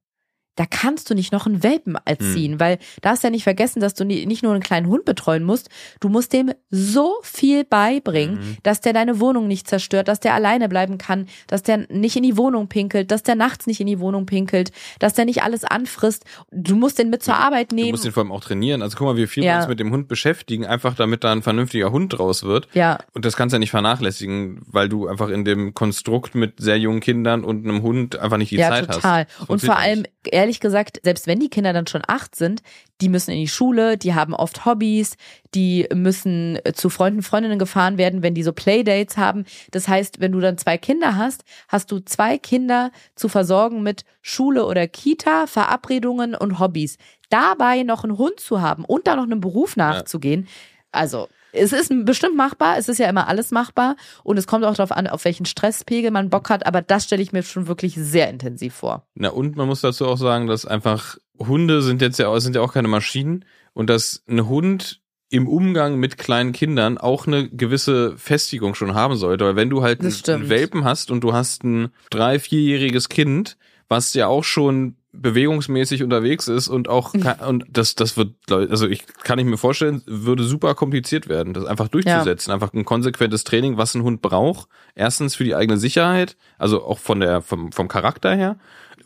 Da kannst du nicht noch einen Welpen erziehen, weil da hast du ja nicht vergessen, dass du nicht nur einen kleinen Hund betreuen musst, du musst dem so viel beibringen, Mhm. dass der deine Wohnung nicht zerstört, dass der alleine bleiben kann, dass der nicht in die Wohnung pinkelt, dass der nachts nicht in die Wohnung pinkelt, dass der nicht alles anfrisst. Du musst den mit zur Arbeit Du nehmen. musst ihn vor allem auch trainieren. Also guck mal, wie viel wir Ja. uns mit dem Hund beschäftigen, einfach damit da ein vernünftiger Hund draus wird. ja, Und das kannst du ja nicht vernachlässigen, weil du einfach in dem Konstrukt mit sehr jungen Kindern und einem Hund einfach nicht die ja, Zeit total. hast. Das Und vor allem, nicht. Ehrlich gesagt, selbst wenn die Kinder dann schon acht sind, die müssen in die Schule, die haben oft Hobbys, die müssen äh, zu Freunden, Freundinnen gefahren werden, wenn die so Playdates haben. Das heißt, wenn du dann zwei Kinder hast, hast du zwei Kinder zu versorgen mit Schule oder Kita, Verabredungen und Hobbys. Dabei noch einen Hund zu haben und da noch einem Beruf nachzugehen. Also, es ist bestimmt machbar, es ist ja immer alles machbar und es kommt auch darauf an, auf welchen Stresspegel man Bock hat, aber das stelle ich mir schon wirklich sehr intensiv vor. Na, und man muss dazu auch sagen, dass einfach Hunde sind jetzt ja, sind ja auch keine Maschinen und dass ein Hund im Umgang mit kleinen Kindern auch eine gewisse Festigung schon haben sollte. Weil wenn du halt einen Welpen hast und du hast ein drei-, vierjähriges Kind, was ja auch schon bewegungsmäßig unterwegs ist und auch ka- und das das wird also ich kann ich mir vorstellen würde super kompliziert werden das einfach durchzusetzen. Einfach ein konsequentes Training was ein Hund braucht. Erstens für die eigene Sicherheit also auch von der vom vom Charakter her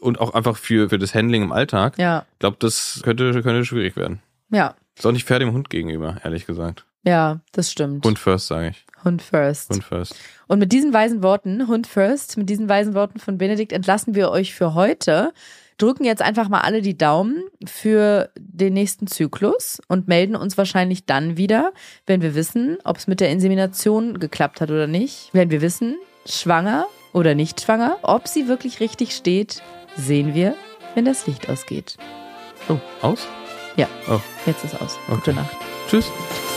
und auch einfach für für das Handling im Alltag. Ja, ich glaube das könnte könnte schwierig werden. Ja, ist auch nicht fair dem Hund gegenüber ehrlich gesagt. Ja, das stimmt. Hund first sage ich. Hund first. Hund first. Und mit diesen weisen Worten, Hund first, mit diesen weisen Worten von Benedikt entlassen wir euch für heute. Drücken jetzt einfach mal alle die Daumen für den nächsten Zyklus und melden uns wahrscheinlich dann wieder, wenn wir wissen, ob es mit der Insemination geklappt hat oder nicht. Wenn wir wissen, schwanger oder nicht schwanger, ob sie wirklich richtig steht, sehen wir, wenn das Licht ausgeht. oh aus Ja, oh jetzt ist aus. Okay. Gute Nacht. tschüss Tschüss.